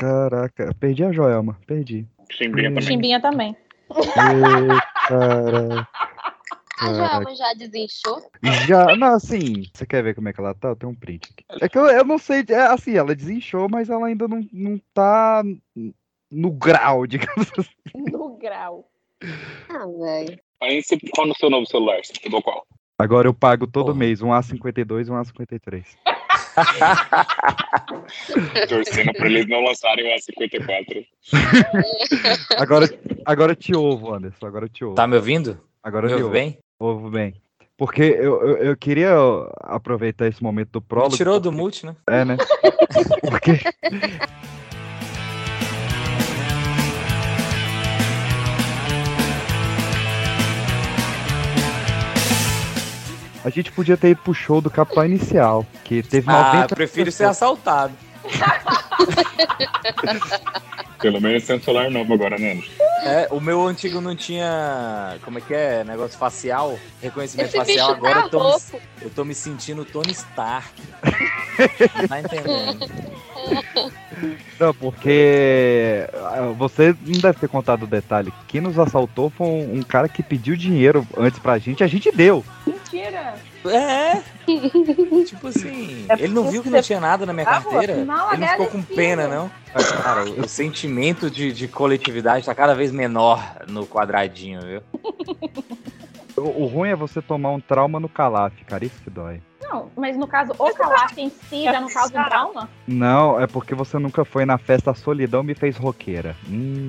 Caraca, perdi a Joelma, perdi. Chimbinha também. Chimbinha também. Ê, cara. A Joelma já desinchou? Já, não, assim, você quer ver como é que ela tá? Eu tenho um print aqui. É que eu, eu não sei, é assim, ela desinchou, mas ela ainda não, não tá no grau, digamos assim. No grau. Ah, velho. Aí você qual no seu novo celular? Você pegou qual? Agora eu pago todo Porra. mês um A52 e um A53. Torcendo pra eles não lançarem o A54. Agora, agora eu te ouvo, Anderson, agora eu te ouvo. Tá me ouvindo? Agora Me eu te ouve ouvo. bem? Ouvo bem. Porque eu, eu, eu queria aproveitar esse momento do Me prólogo. tirou do porque- mute, né? É, né? Porque. A gente podia ter ido pro show do Capitão Inicial, que teve Ah, 90 eu prefiro ser assaltado. Pelo menos tem um celular novo agora, né? É, o meu antigo não tinha. Como é que é? Negócio facial? Reconhecimento Esse facial. bicho tá Agora eu tô, me, eu tô me sentindo Tony Stark. tá entendendo? Não, porque ah, você não deve ter contado o detalhe. Quem nos assaltou foi um, um cara que pediu dinheiro antes pra gente, a gente deu. Mentira. É! tipo assim, É ele não porque viu que não você tinha nada na minha carteira. Ele não ficou com pena, não. Mas, cara, o, o sentimento de, de coletividade tá cada vez menor no quadradinho, viu? O, o ruim é você tomar um trauma no calaf, cara, isso que dói. Não, mas no caso, o calaf em si já não causa um trauma? Não, é porque você nunca foi na festa Solidão me fez roqueira. Hum,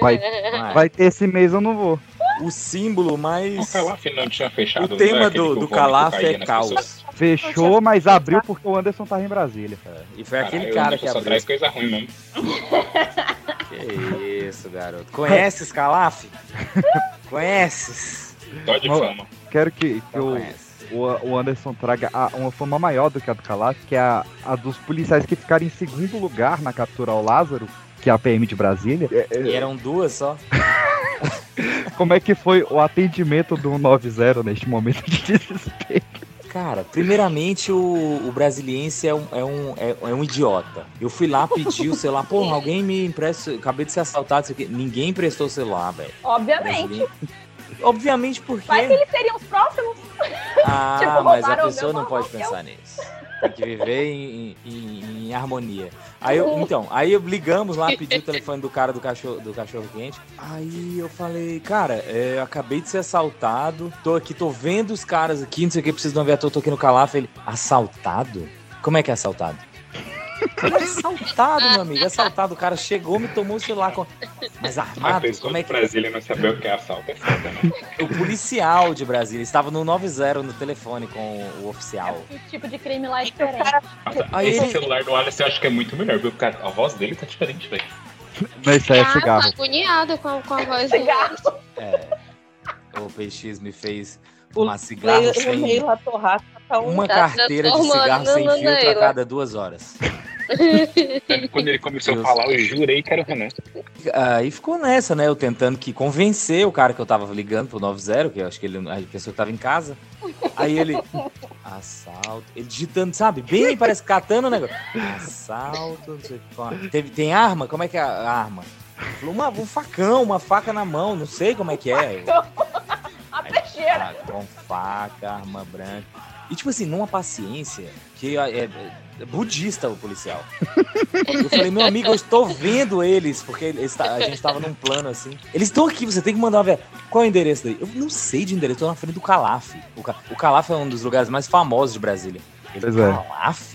vai, vai ter esse mês eu não vou. O símbolo O mais. Calaf não tinha fechado. O não tema é aquele do- que o do Calaf é caos. pessoas? Fechou, mas abriu porque o Anderson tava em Brasília. E foi aquele cara Anderson que só abriu. traz coisa ruim mesmo. Que isso, garoto. Conheces Calaf? Conheces? Só de fama. Quero que, que Não o, o, o Anderson traga a- uma fama maior do que a do Calaf, que é a, a dos policiais que ficaram em segundo lugar na captura ao Lázaro, que é a PM de Brasília. É, é, E eram duas só. como é que foi o atendimento do 90 neste momento de desespero? Cara, primeiramente o, o brasiliense é um, é, um, é, é um idiota. Eu fui lá pedir o celular, porra, alguém me empresta, acabei de ser assaltado, isso aqui. Ninguém emprestou o celular, velho. Obviamente. Obviamente porque. Que eles seriam os próximos. Ah, Tipo, mas a pessoa não pode pensar nisso. Tem que viver em, em- em harmonia. Aí eu, então, aí eu ligamos lá, pedi o telefone do cara do cachorro, do cachorro quente. Aí eu falei, cara, é, eu acabei de ser assaltado. Tô aqui, tô vendo os caras aqui, não sei o que, preciso de uma viatura, tô aqui no Calaf. Ele, assaltado? Como é que é assaltado? Ele, assaltado, meu amigo, assaltado. O cara chegou, me tomou o celular. Com... Mas armado? Como é que Brasília não saber o que é assalto é foda, né? o policial de Brasília estava no 90 no telefone com o oficial. Que tipo de crime lá é diferente. Nossa, Aí esse ele- celular do Alisson eu acho que é muito melhor, viu? Porque a voz dele tá diferente, velho. Não, isso aí é Ah, tô cigarro. agoniada com a, com a voz do. É, o PX me fez uma cigarro Leila- o sem tá uma Tá carteira de cigarro sem filtro a cada duas horas. Quando ele começou Deus. a falar, eu jurei que era o Renan. Aí ficou nessa, né? Eu tentando que convencer o cara que eu tava ligando pro 90, que eu acho que ele, a pessoa que tava em casa. Aí ele. Assalto. Ele digitando, sabe? Bem, parece catando o negócio. Assalto, não sei o que. qual. Teve, tem arma? Como é que é a arma? Ele Falou, uma, um facão, uma faca na mão, não sei como é que é. A peixeira. Ah, com faca, arma branca. E tipo assim, numa paciência que é, é- é budista o policial. Eu falei, meu amigo, eu estou vendo eles, porque eles a gente tava num plano assim. Eles estão aqui, você tem que mandar uma. Qual é o endereço daí? Eu não sei de endereço, eu tô na frente do Calaf. O, Ca- o Calaf é um dos lugares mais famosos de Brasília. Ele, Pois é. Calaf?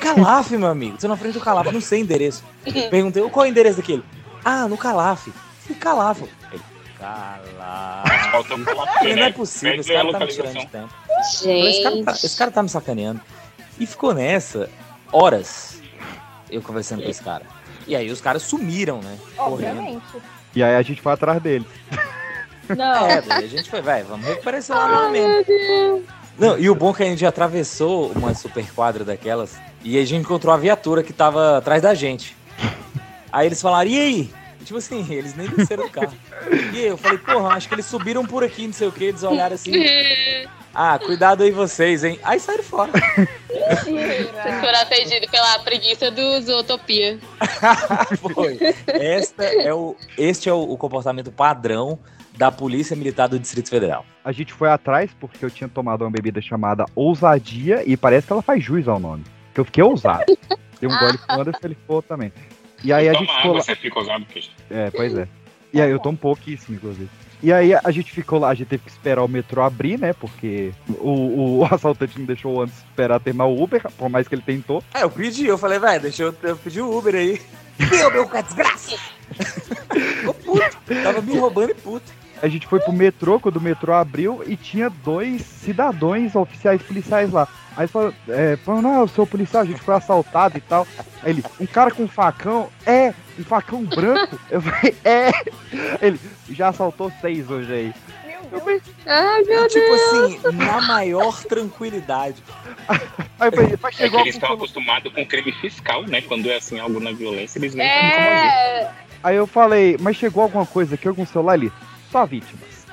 Calaf, meu amigo. Tô na frente do Calaf, não sei endereço. Perguntei, qual é o endereço daquele? Ah, no Calaf. E Calaf? Ele, Faltou falar Falei, né? não é possível, esse cara tá me tirando de tempo. Falei, esse, cara tá, Gente. esse cara tá me sacaneando. E ficou nessa horas eu conversando com esse cara. E aí os caras sumiram, né? Correndo. Obviamente. E aí a gente foi atrás dele. Não. É, daí a gente foi, vai, vamos recuperar esse celular mesmo. Não, e o bom é que a gente atravessou uma super quadra daquelas e a gente encontrou a viatura que tava atrás da gente. Aí eles falaram, e aí? Tipo assim, eles nem desceram do carro. E eu falei, porra, acho que eles subiram por aqui, não sei o que, eles olharam assim. Ah, cuidado aí vocês, hein? Aí saíram fora. Mentira. Foram atendidos pela preguiça do Zootopia. Foi. Esta é o, este é o, o comportamento padrão da Polícia Militar do Distrito Federal. A gente foi atrás porque eu tinha tomado uma bebida chamada Ousadia e parece que ela faz jus ao nome. Que eu fiquei ousado. Dei um gole com o Anderson, ele ficou também. E aí a gente ficou água, lá. você fica usando, porque É, pois é. E aí eu tomo pouquíssimo, inclusive. E aí a gente ficou lá, a gente teve que esperar o metrô abrir, né? Porque o, o assaltante não deixou antes esperar terminar o Uber, por mais que ele tentou. É, eu pedi, eu falei, velho, deixa eu, eu pedir o Uber aí. Meu, meu, que desgraça! Ficou puto. Tava me roubando e puto. A gente foi pro metrô, quando o metrô abriu, e tinha dois cidadãos oficiais policiais lá. Aí falou, é, falou, não, eu sou policial, a gente foi assaltado e tal. Aí ele, um cara com um facão, é, um facão branco. Eu falei, é. Ele, já assaltou seis hoje aí. Eu falei, Ai, meu tipo Deus. assim, na maior tranquilidade. aí eu falei, mas É chegou que eles estão acostumados com crime fiscal, né? Quando é assim, algo na violência, eles nem. É, Aí eu falei, mas chegou alguma coisa aqui, algum celular ali? Só vítimas.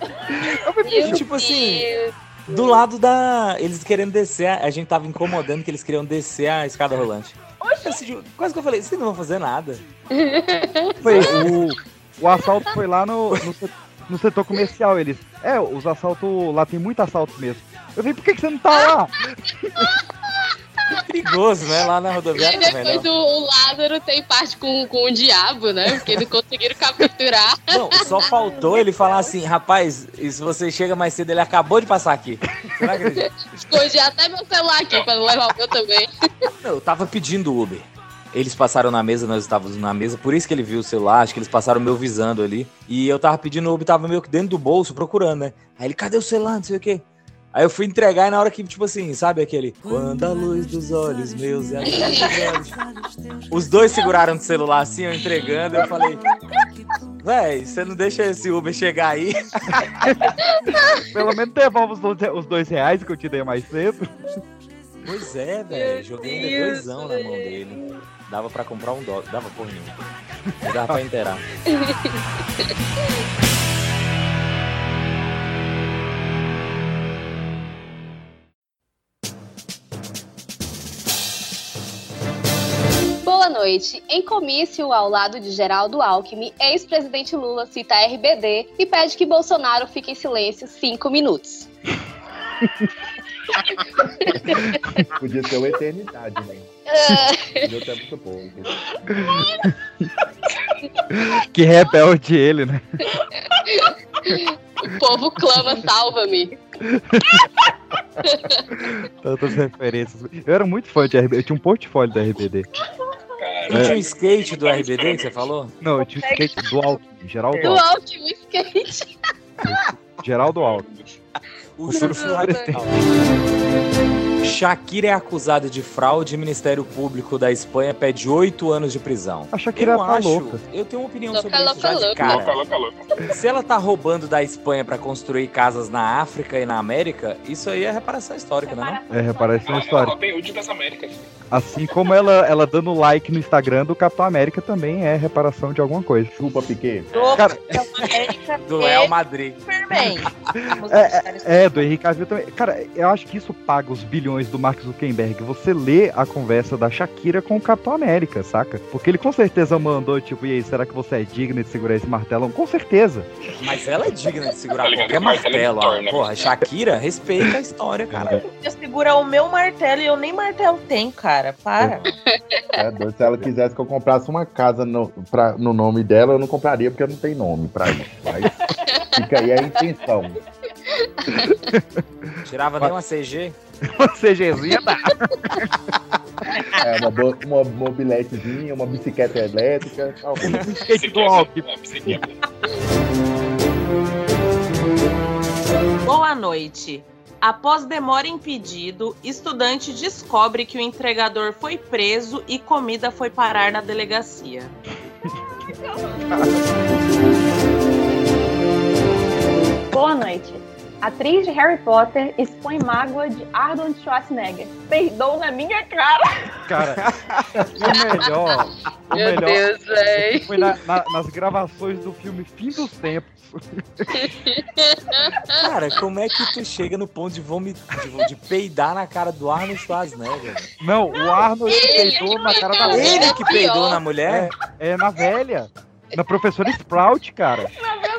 Eu falei, meu tipo assim, Deus. Do lado da. Eles querendo descer, a gente tava incomodando que eles queriam descer a escada rolante. Quase que eu falei, vocês não vão fazer nada. Foi, o, o assalto foi lá no, no, no setor comercial. Eles, é, os assaltos, lá tem muito assalto mesmo. Eu falei, por que, que você não tá lá? Perigoso, né? Lá na E rodoviária também, depois não. o, o Lázaro tem parte com, com o diabo, né? Porque não conseguiram capturar. Não, só faltou ele falar assim, rapaz, e se você chega mais cedo, ele acabou de passar aqui. Você não acredita? Escondi até meu celular aqui pra não levar o meu também. Eu tava pedindo Uber. Eles passaram na mesa, nós estávamos na mesa, por isso que ele viu o celular, acho que eles passaram meu visando ali. E eu tava pedindo Uber, tava meio que dentro do bolso, procurando, né? Aí ele, cadê o celular, não sei o quê. Aí eu fui entregar e na hora que, tipo assim, sabe aquele... Quando a luz dos olhos meus é. Os dois seguraram o celular assim, eu entregando, eu falei... Véi, você não deixa esse Uber chegar aí? Pelo menos devolve os dois, reais que eu te dei mais cedo. Pois é, velho. Joguei ainda doisão na mão dele. Dava pra comprar um dólar. Dava por nenhum. Não dava pra inteirar. Boa noite. Em comício ao lado de Geraldo Alckmin, ex-presidente Lula cita a RBD e pede que Bolsonaro fique em silêncio cinco minutos. Podia ser uma eternidade, né? Deu tempo do povo. Que rebelde ele, né? o povo clama, salva-me. Tantas referências. Eu era muito fã de RBD. Eu tinha um portfólio da RBD. Não tinha um skate do RBD que você falou? Não, eu tinha o skate do Alckmin. Geraldo Do Alckmin. Alckmin Skate. Geraldo Alckmin. O Nossa, surf Shakira é acusada de fraude e o Ministério Público da Espanha pede oito anos de prisão. A Shakira eu tá acho, louca. eu tenho uma opinião Louca, sobre isso louca, já de louca. cara. Louca, louca, louca. Se ela tá roubando da Espanha pra construir casas na África e na América, isso aí é reparação histórica, né? não? É, reparação Ela, ela histórica. Robin Hood das Américas. Assim como ela, ela dando like no Instagram do Capitão América também é reparação de alguma coisa. Chupa Piquet. Do Cara- Capitão América Do Real Madrid. Superman. É, isso É, do Henrique Cavill também. Cara, eu acho que isso paga os bilhões do Mark Zuckerberg. Você lê a conversa da Shakira com o Capitão América, saca? Porque ele com certeza mandou, tipo, e aí, será que você é digna de segurar esse martelão? Com certeza. Mas ela é digna de segurar Tá qualquer que o martelo martelo. é ó. Né? Porra, Shakira, respeita a história, cara. Eu segura o meu martelo e eu nem martelo tenho, cara. Para. É doido. Se ela quisesse que eu comprasse uma casa no, pra, no nome dela, eu não compraria porque eu não tenho nome pra isso. Mas fica aí a intenção. Tirava nem uma CG. Uma CGzinha dá. É uma, bo- uma mobiletezinha, uma bicicleta elétrica. É, bicicleta. Boa noite. Após demora em pedido, estudante descobre que o entregador foi preso e comida foi parar na delegacia. Boa noite. Atriz de Harry Potter expõe mágoa de Arnold Schwarzenegger. Perdão na minha cara. Cara, o melhor. O Meu melhor Deus, véi. foi na- na- nas gravações do filme Fim dos Tempos. Cara, como é que tu chega no ponto de vomitar, de, de peidar na cara do Arnold Schwarzenegger? velho? Não, o Arnold peidou na cara da velha. Ele que peidou na mulher? É na velha. Na professora Sprout, cara.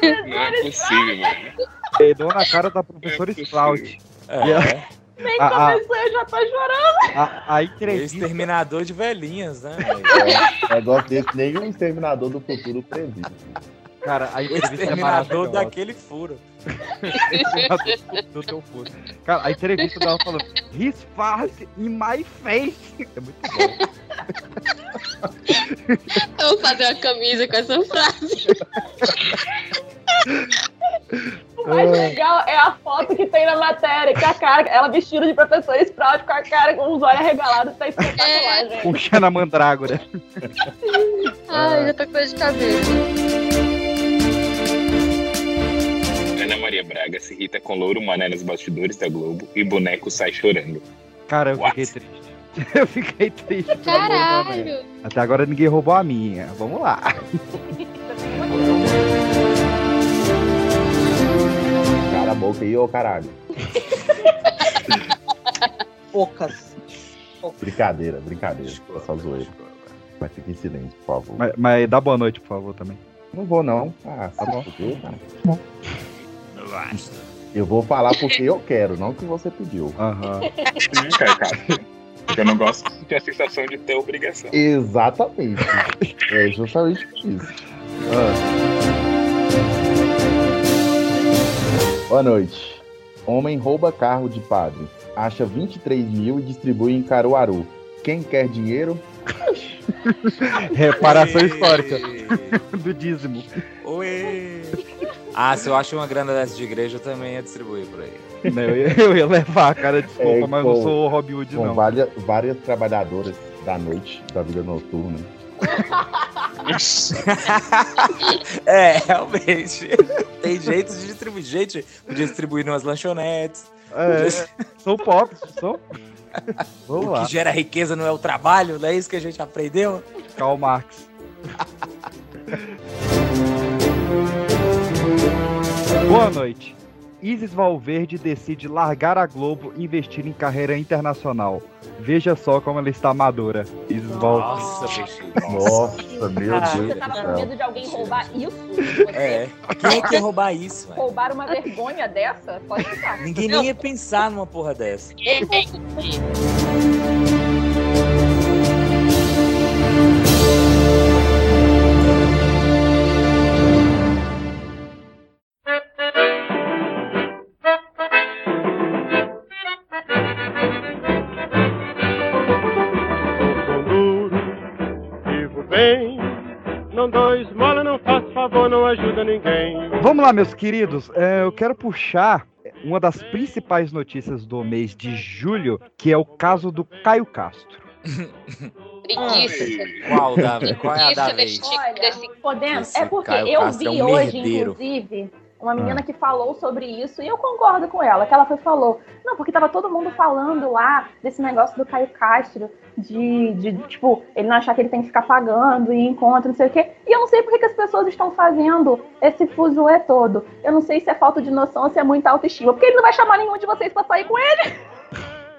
Não é possível, mano. Peidou na cara da professora Sprout. É. Nem A- a- começou, eu já tô chorando. A, a entrevista. Exterminador de velhinhas, né? É, negócio desse, nem um exterminador do futuro previo. Cara, a entrevista é exterminador maravilhosa. daquele furo. do teu furo. Cara, a entrevista dela falando His fart in my face. É muito bom. Eu vou fazer uma camisa com essa frase. O mais legal é a foto que tem na matéria, que a cara, ela vestida de professora Sprout com a cara com os olhos arregalados, tá espetacular, É. gente. Puxando a mandrágora. Ai, já tô com dor de cabeça. Ana Maria Braga se irrita com louro mané nos bastidores da Globo e boneco sai chorando. Cara, eu What? fiquei triste. Eu fiquei triste. Caralho. Até agora ninguém roubou a minha. Vamos lá. a boca aí, ô caralho. Poucas. Brincadeira, brincadeira. É só zoeira. Mas fique em silêncio, por favor. Mas, mas dá boa noite, por favor, também. Não vou, não. Ah, Tá bom. por quê, cara? Eu vou falar porque eu quero, não que você pediu. Aham. Sim, cara, cara. Porque eu não gosto de ter a sensação de ter obrigação. Exatamente. é justamente isso. Boa noite. Homem rouba carro de padre, acha 23 mil e distribui em Caruaru. Quem quer dinheiro? Reparação Oi. histórica do dízimo. Oi. Ah, se eu acho uma grana dessa de igreja, eu também ia distribuir por aí. Né, Eu ia, eu ia levar, cara, desculpa, É, mas eu não com- sou o Robin Hood, Com não. várias, várias trabalhadoras da noite, da vida noturna. É, realmente. Tem jeito de distribuir. Gente, podia distribuir umas lanchonetes. É, são pobres, são. Vamos o lá, que gera riqueza não é o trabalho, não é isso que a gente aprendeu? Karl Marx. Boa noite. Isis Valverde decide largar a Globo e investir em carreira internacional. Veja só como ela está amadora. Isis Valverde. Nossa. Nossa, meu. Deus Você tava com medo de alguém roubar isso? Você É. Quem é que ia roubar isso, velho? roubar uma vergonha dessa? Pode ficar. Ninguém nem ia pensar numa porra dessa. Não dou esmola, não faço favor, não ajuda ninguém. Vamos lá, meus queridos. É, eu quero puxar uma das principais notícias do mês de julho, que é o caso do Caio Castro. Preguiça. Qual, da, qual é a da Preguiça vez? desse, Olha, desse podemos. Esse É porque Caio eu Castro vi é um hoje, merdeiro. inclusive, uma menina que falou sobre isso e eu concordo com ela, que ela foi falou, não, porque tava todo mundo falando lá desse negócio do Caio Castro, de, de, tipo, ele não achar que ele tem que ficar pagando e encontro, não sei o quê. E eu não sei porque que as pessoas estão fazendo esse fuzuê todo. Eu não sei se é falta de noção ou se é muita autoestima, porque ele não vai chamar nenhum de vocês pra sair com ele.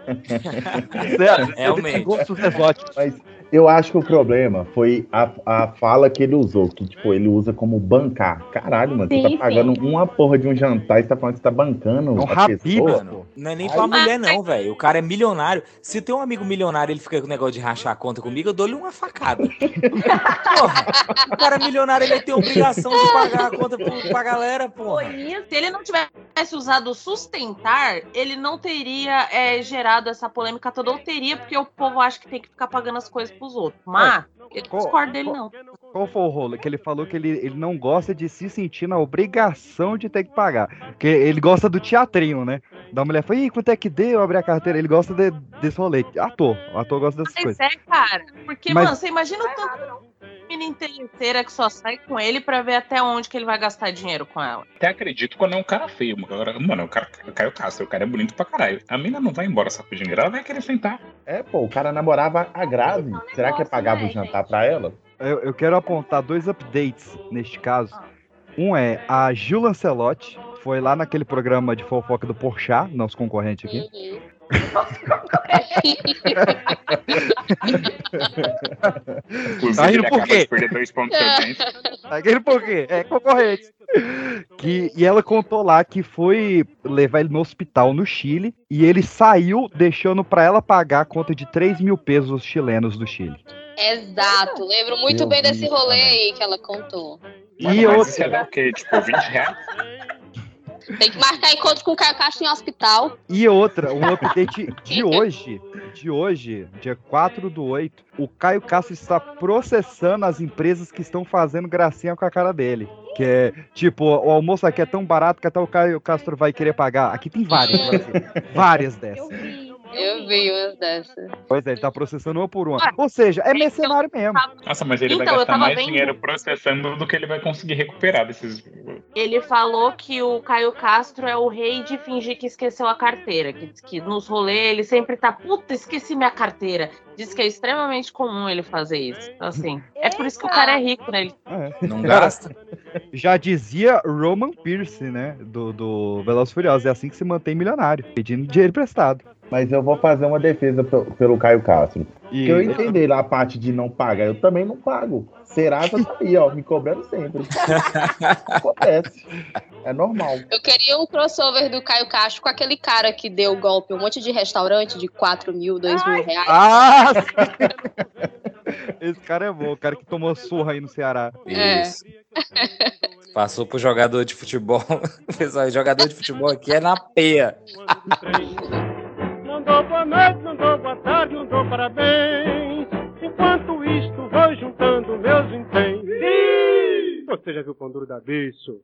Sério, Realmente. ele tem gostos exóticos. Mas eu acho que o problema foi a, a fala que ele usou, que tipo, ele usa como bancar. Caralho, mano, Sim, você sim. tá pagando uma porra de um jantar e você tá falando que você tá bancando É um pessoa. pô. Não é nem pra mulher, não, velho. O cara é milionário. Se tem um amigo milionário ele fica com o negócio de rachar a conta comigo, eu dou-lhe uma facada. porra, o cara é milionário, ele tem obrigação de pagar a conta pro, pra galera, porra. Se ele não tivesse usado sustentar, ele não teria é, gerado essa polêmica toda, ou teria, porque o povo acha que tem que ficar pagando as coisas pros outros. Mas, eu Qual- discordo dele, não. Qual foi o rolo? Que ele falou que ele, ele não gosta de se sentir na obrigação de ter que pagar. Porque ele gosta do teatrinho, né? Da mulher foi, Ih, quanto é que deu? Abrir a carteira. Ele gosta de- desse rolê. Ator. O ator gosta dessas Mas coisas. é, cara. Porque, Mas- mano, você imagina o tanto de mina interesseira que só sai com ele pra ver até onde que ele vai gastar dinheiro com ela. Até acredito quando é um cara feio. mano. Agora, mano, o cara Caio Castro, o cara é bonito pra caralho. A mina não vai embora saco de dinheiro, ela vai querer sentar. É, pô, o cara namorava a Grazi. Esse é um Será que negócio, pagava né, o jantar pra ela? Eu, eu quero apontar dois updates neste caso. Um é a Gil Lancelotti, foi lá naquele programa de fofoca do Porchat, nosso concorrente aqui. Uhum. Tá rindo por quê? audiência. Aquele por quê? É concorrente. Que, e ela contou lá que foi levar ele no hospital no Chile e ele saiu deixando pra ela pagar a conta de 3 mil pesos chilenos do Chile. Exato. Lembro muito Eu bem vi desse rolê aí que ela contou. E Mano, outra- isso é o quê? Tipo, 20 reais? Tem que marcar encontro com o Caio Castro em hospital. E outra, um update de hoje, de hoje, dia 4 do 8, o Caio Castro está processando as empresas que estão fazendo gracinha com a cara dele. Que é, tipo, o almoço aqui é tão barato que até o Caio Castro vai querer pagar. Aqui tem várias, Brasil. várias Eu dessas. vi. Eu vi umas dessas. Pois é, ele tá processando uma por uma. Ou seja, é mercenário mesmo. Nossa, mas ele Então, vai gastar mais vendo- dinheiro processando do que ele vai conseguir recuperar desses. Ele falou que o Caio Castro é o rei de fingir que esqueceu a carteira. Que, que nos rolês ele sempre tá, puta, esqueci minha carteira. Diz que é extremamente comum ele fazer isso. Então, assim, é por isso que o cara é rico, né? Ele É. Não gasta? Já dizia Roman Pierce, né? Do, do Velozes Furiosos. É assim que se mantém milionário, pedindo dinheiro emprestado. Mas eu vou fazer uma defesa pe- pelo Caio Castro. E eu entendi lá a parte de não pagar. Eu também não pago. Serasa tá aí, ó, me cobrando sempre. Acontece. É normal. Eu queria um crossover do Caio Castro com aquele cara que deu golpe um monte de restaurante de 4 mil, 2 mil reais. Ah! Esse cara é bom, o cara que tomou surra aí no Ceará. É. Isso. Passou pro jogador de futebol. Pessoal, jogador de futebol aqui é na peia. Não dou boa noite, não dou boa tarde, não dou parabéns. Enquanto isto, vou juntando meus vinténs. Você já viu o pão duro da bicho?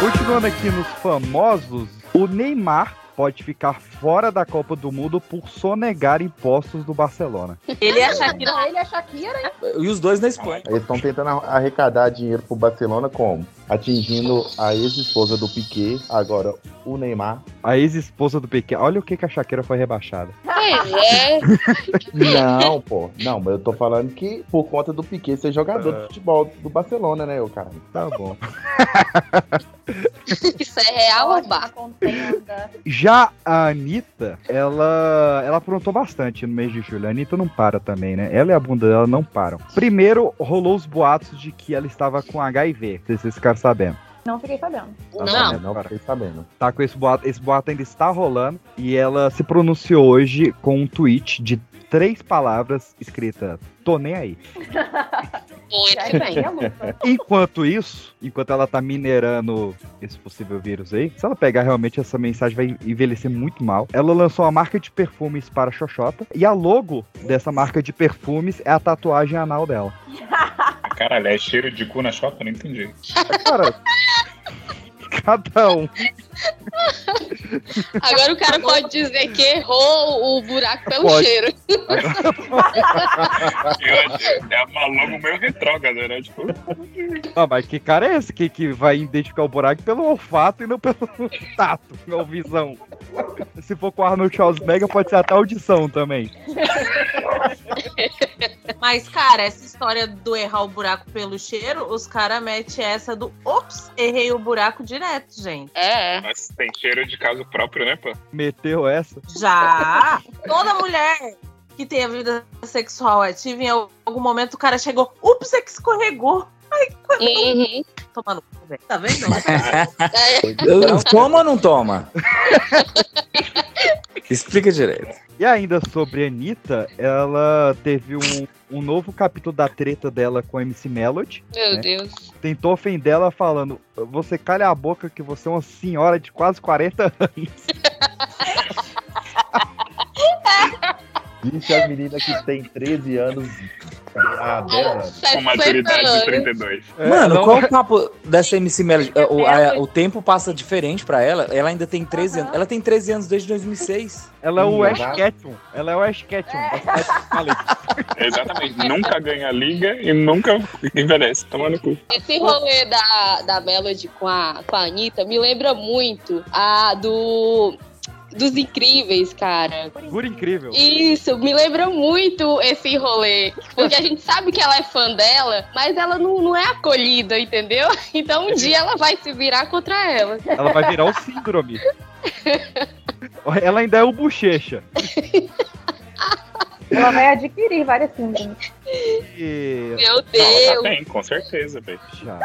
Continuando aqui nos famosos, o Neymar pode ficar fora da Copa do Mundo por sonegar impostos do Barcelona. Ele é a Shakira. Ele é Shakira. E os dois na Espanha. Eles estão tentando arrecadar dinheiro pro Barcelona como? Atingindo a ex-esposa do Piquet, agora o Neymar. A ex-esposa do Piquet, olha o que, que a Shakira foi rebaixada. Pois é. Não, pô. Não, mas eu tô falando que por conta do Piquet ser jogador de futebol do Barcelona, né, ô cara? Tá bom. Isso é real ou Ótima bar? contenda. Já a Anitta, ela, ela aprontou bastante no mês de julho. A Anitta não para também, né? Ela e a bunda dela não param. Primeiro, rolou os boatos de que ela estava com HIV. Não sei se vocês ficaram sabendo. Não fiquei sabendo. Tá Não. sabendo, Não fiquei sabendo. Tá com esse boato. Esse boato ainda está rolando. E ela se pronunciou hoje com um tweet de três palavras escrita Tô nem aí. É. Enquanto isso, enquanto ela tá minerando esse possível vírus aí, se ela pegar realmente essa mensagem vai envelhecer muito mal. Ela lançou uma marca de perfumes para a Xoxota e a logo dessa marca de perfumes é a tatuagem anal dela. Caralho, é cheiro de cu na chota? Não entendi. Cara, cada um. Agora o cara pode dizer que errou o buraco pelo Pode. cheiro. É uma logo meio retrógrada, né? Tipo, Ah, mas que cara é esse que, que vai identificar o buraco pelo olfato e não pelo tato, pela visão? Se for com o Arnold Schwarzenegger, pode ser até audição também. Mas, cara, essa história do errar o buraco pelo cheiro, os caras metem essa do ops, errei o buraco direto, gente. É. mas tem cheiro de caso próprio, né, pô? Meteu essa. Já! Toda mulher que tem a vida sexual ativa, em algum momento o cara chegou, ups, é que escorregou. Uhum. Tomando cu, velho. Tá vendo? Toma ou não toma? Explica direito. E ainda sobre a Anitta, ela teve um, um novo capítulo da treta dela com a MC Melody. Meu É. Deus. Tentou ofender ela falando: Você calha a boca que você é uma senhora de quase 40 anos. Disse a menina que tem 13 anos há 10 anos. Com maturidade de 32. É, Mano, não- qual o papo dessa MC Melody? É, O, a- é, o tempo passa diferente pra ela. Ela ainda tem 13 anos. Ela tem 13 anos desde 2006. Ela é o Ash. Ketchum. Ela é o Ash Ketchum. Falei. Exatamente. nunca ganha liga e nunca envelhece. Toma no cu. Esse rolê da, da Melody com a, com a Anitta me lembra muito a do. Dos incríveis, cara. Figura incrível. Isso, me lembra muito esse rolê. Porque a gente sabe que ela é fã dela, mas ela não, não é acolhida, entendeu? Então um dia ela vai se virar contra ela. Ela vai virar o síndrome. Ela ainda é o bochecha. Ela vai adquirir várias síndromes. E... Meu Não, ela Deus. tem, com certeza, velho. Já.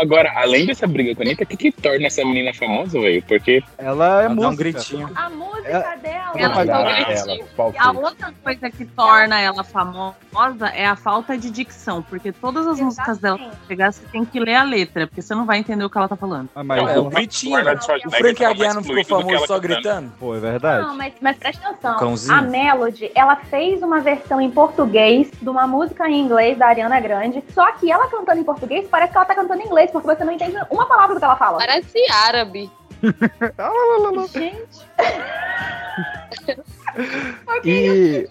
Agora, além dessa briga com a Anitta, o que, que torna essa menina famosa, velho? Porque Ela é Ela dá um música. gritinho. A música Ela- dela. Ela ela- vai- Ah, ela- a outra coisa que torna ela famosa é a falta de dicção, porque todas as músicas dela, Exatamente. que pegar, você tem que ler a letra, porque você não vai entender o que ela tá falando. Ah, mas, É o gritinho. O Frank Aguiar não ficou famoso só cantando. gritando? pô, é verdade. Não, mas, mas presta atenção. Cãozinho. A Melody, ela fez uma versão em português de uma música em inglês da Ariana Grande. Só que ela cantando em português parece que ela tá cantando em inglês, porque você não entende uma palavra do que ela fala. Parece árabe. Gente, E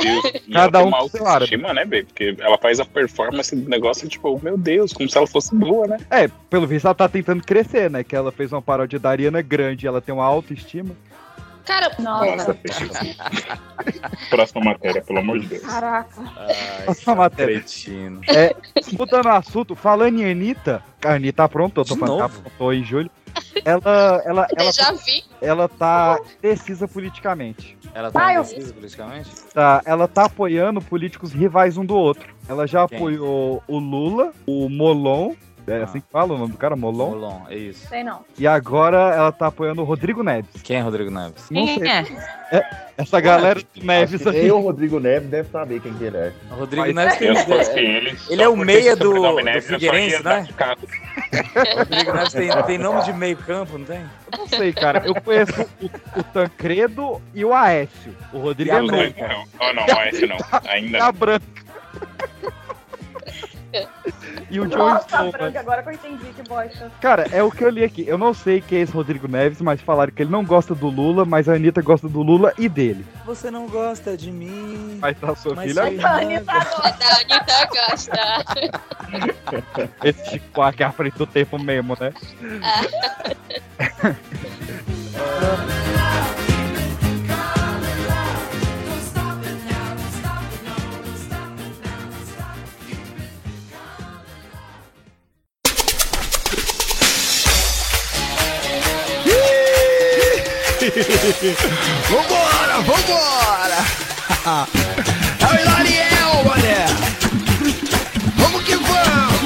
E, e Cada um tem uma com seu árabe. né, baby? Porque ela faz a performance do negócio, tipo, meu Deus, como se ela fosse boa, né? É, pelo visto ela tá tentando crescer, né? Que ela fez uma paródia da Ariana Grande, ela tem uma autoestima. Cara, Nossa. Próxima matéria, pelo amor de Deus. Caraca. Ai, Essa matéria. cretino. Mudando o assunto, falando em Anitta, a Anitta aprontou, tô falando aprontou em julho. Ela, ela, ela, eu já vi. ela tá indecisa politicamente. Ela Ah, tá eu- indecisa politicamente? Tá, ela tá apoiando políticos rivais um do outro. Ela já Quem? apoiou o Lula, o Molon, é Ah. assim que fala o nome do cara, Molon. Molon, é isso. Sei não. E agora ela tá apoiando o Rodrigo Neves. Quem é Rodrigo Neves? Não Quem sei, é? essa galera do Neves aí. nem o Rodrigo Neves deve saber quem que ele é. O Rodrigo Mas- Neves tem. É, ele. ele é o meia do- do Neves, só Figueirense, né? carro. Rodrigo Neves tem, tem nome de meio campo, não tem? Eu não sei, cara. Eu conheço o, o Tancredo e o Aécio. O Rodrigo E é. Branca. não, oh, não, não é esse não. Ainda E a Branca. e o John Nossa? Branca, agora que eu entendi que bosta. Cara, é o que eu li aqui. Eu não sei quem é esse Rodrigo Neves, mas falaram que ele não gosta do Lula, mas a Anitta gosta do Lula e dele. Você não gosta de mim. Mas tá sua Mas filha, foi A Anitta A da Anitta gosta. esse Chico aqui à frente do tempo mesmo, né? Vambora, vambora! É o Hilariel, mané! Vamos que vamos!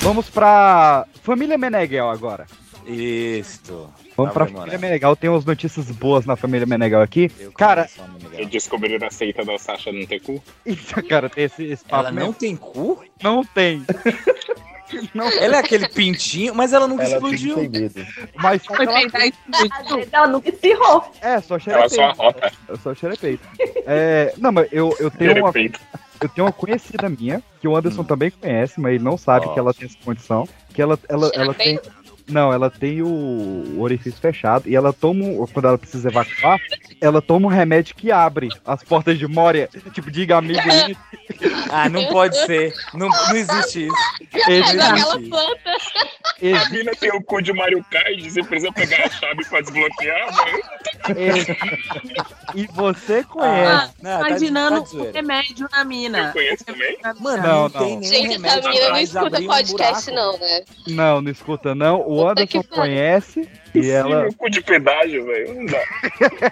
Vamos pra Família Meneghel agora. Isto. Vamos Tava pra Família. Meneghel. Tem umas notícias boas na Família Meneghel aqui. Eu Cara, Eu descobri a seita da Sasha não ter cu. isso, cara, tem esse, esse papo Ela não mesmo. tem cu? Não tem. Não, Ela é aquele pintinho, mas ela nunca Ela explodiu. mas só que ela- ela nunca espirrou. É, só Ela xerepeito. só arrota. Eu só xerepeito. É, não, mas eu, eu tenho uma eu tenho uma conhecida minha, que o Anderson também conhece, mas ele não sabe que ela tem essa condição. Que ela, ela, ela tem. Não, ela tem o, orifício fechado e ela toma. um- Quando ela precisa evacuar, ela toma um remédio que abre as portas de Moria. Tipo, diga amigo aí. Ah, não pode ser. Não, não existe isso. É Existe. planta. A Existe, mina tem o cu de Mario Kart, você precisa pegar a chave pra desbloquear, existe. E você conhece. Ah, Não, tá imaginando tá remédio na mina. Eu conheço também. Mano, Não, não, tem não. Gente, essa menina não escuta um podcast, buraco. não, né? Não, não escuta não. O Puta Anderson conhece e ela. Sim, o cu de pedágio, velho. Não dá.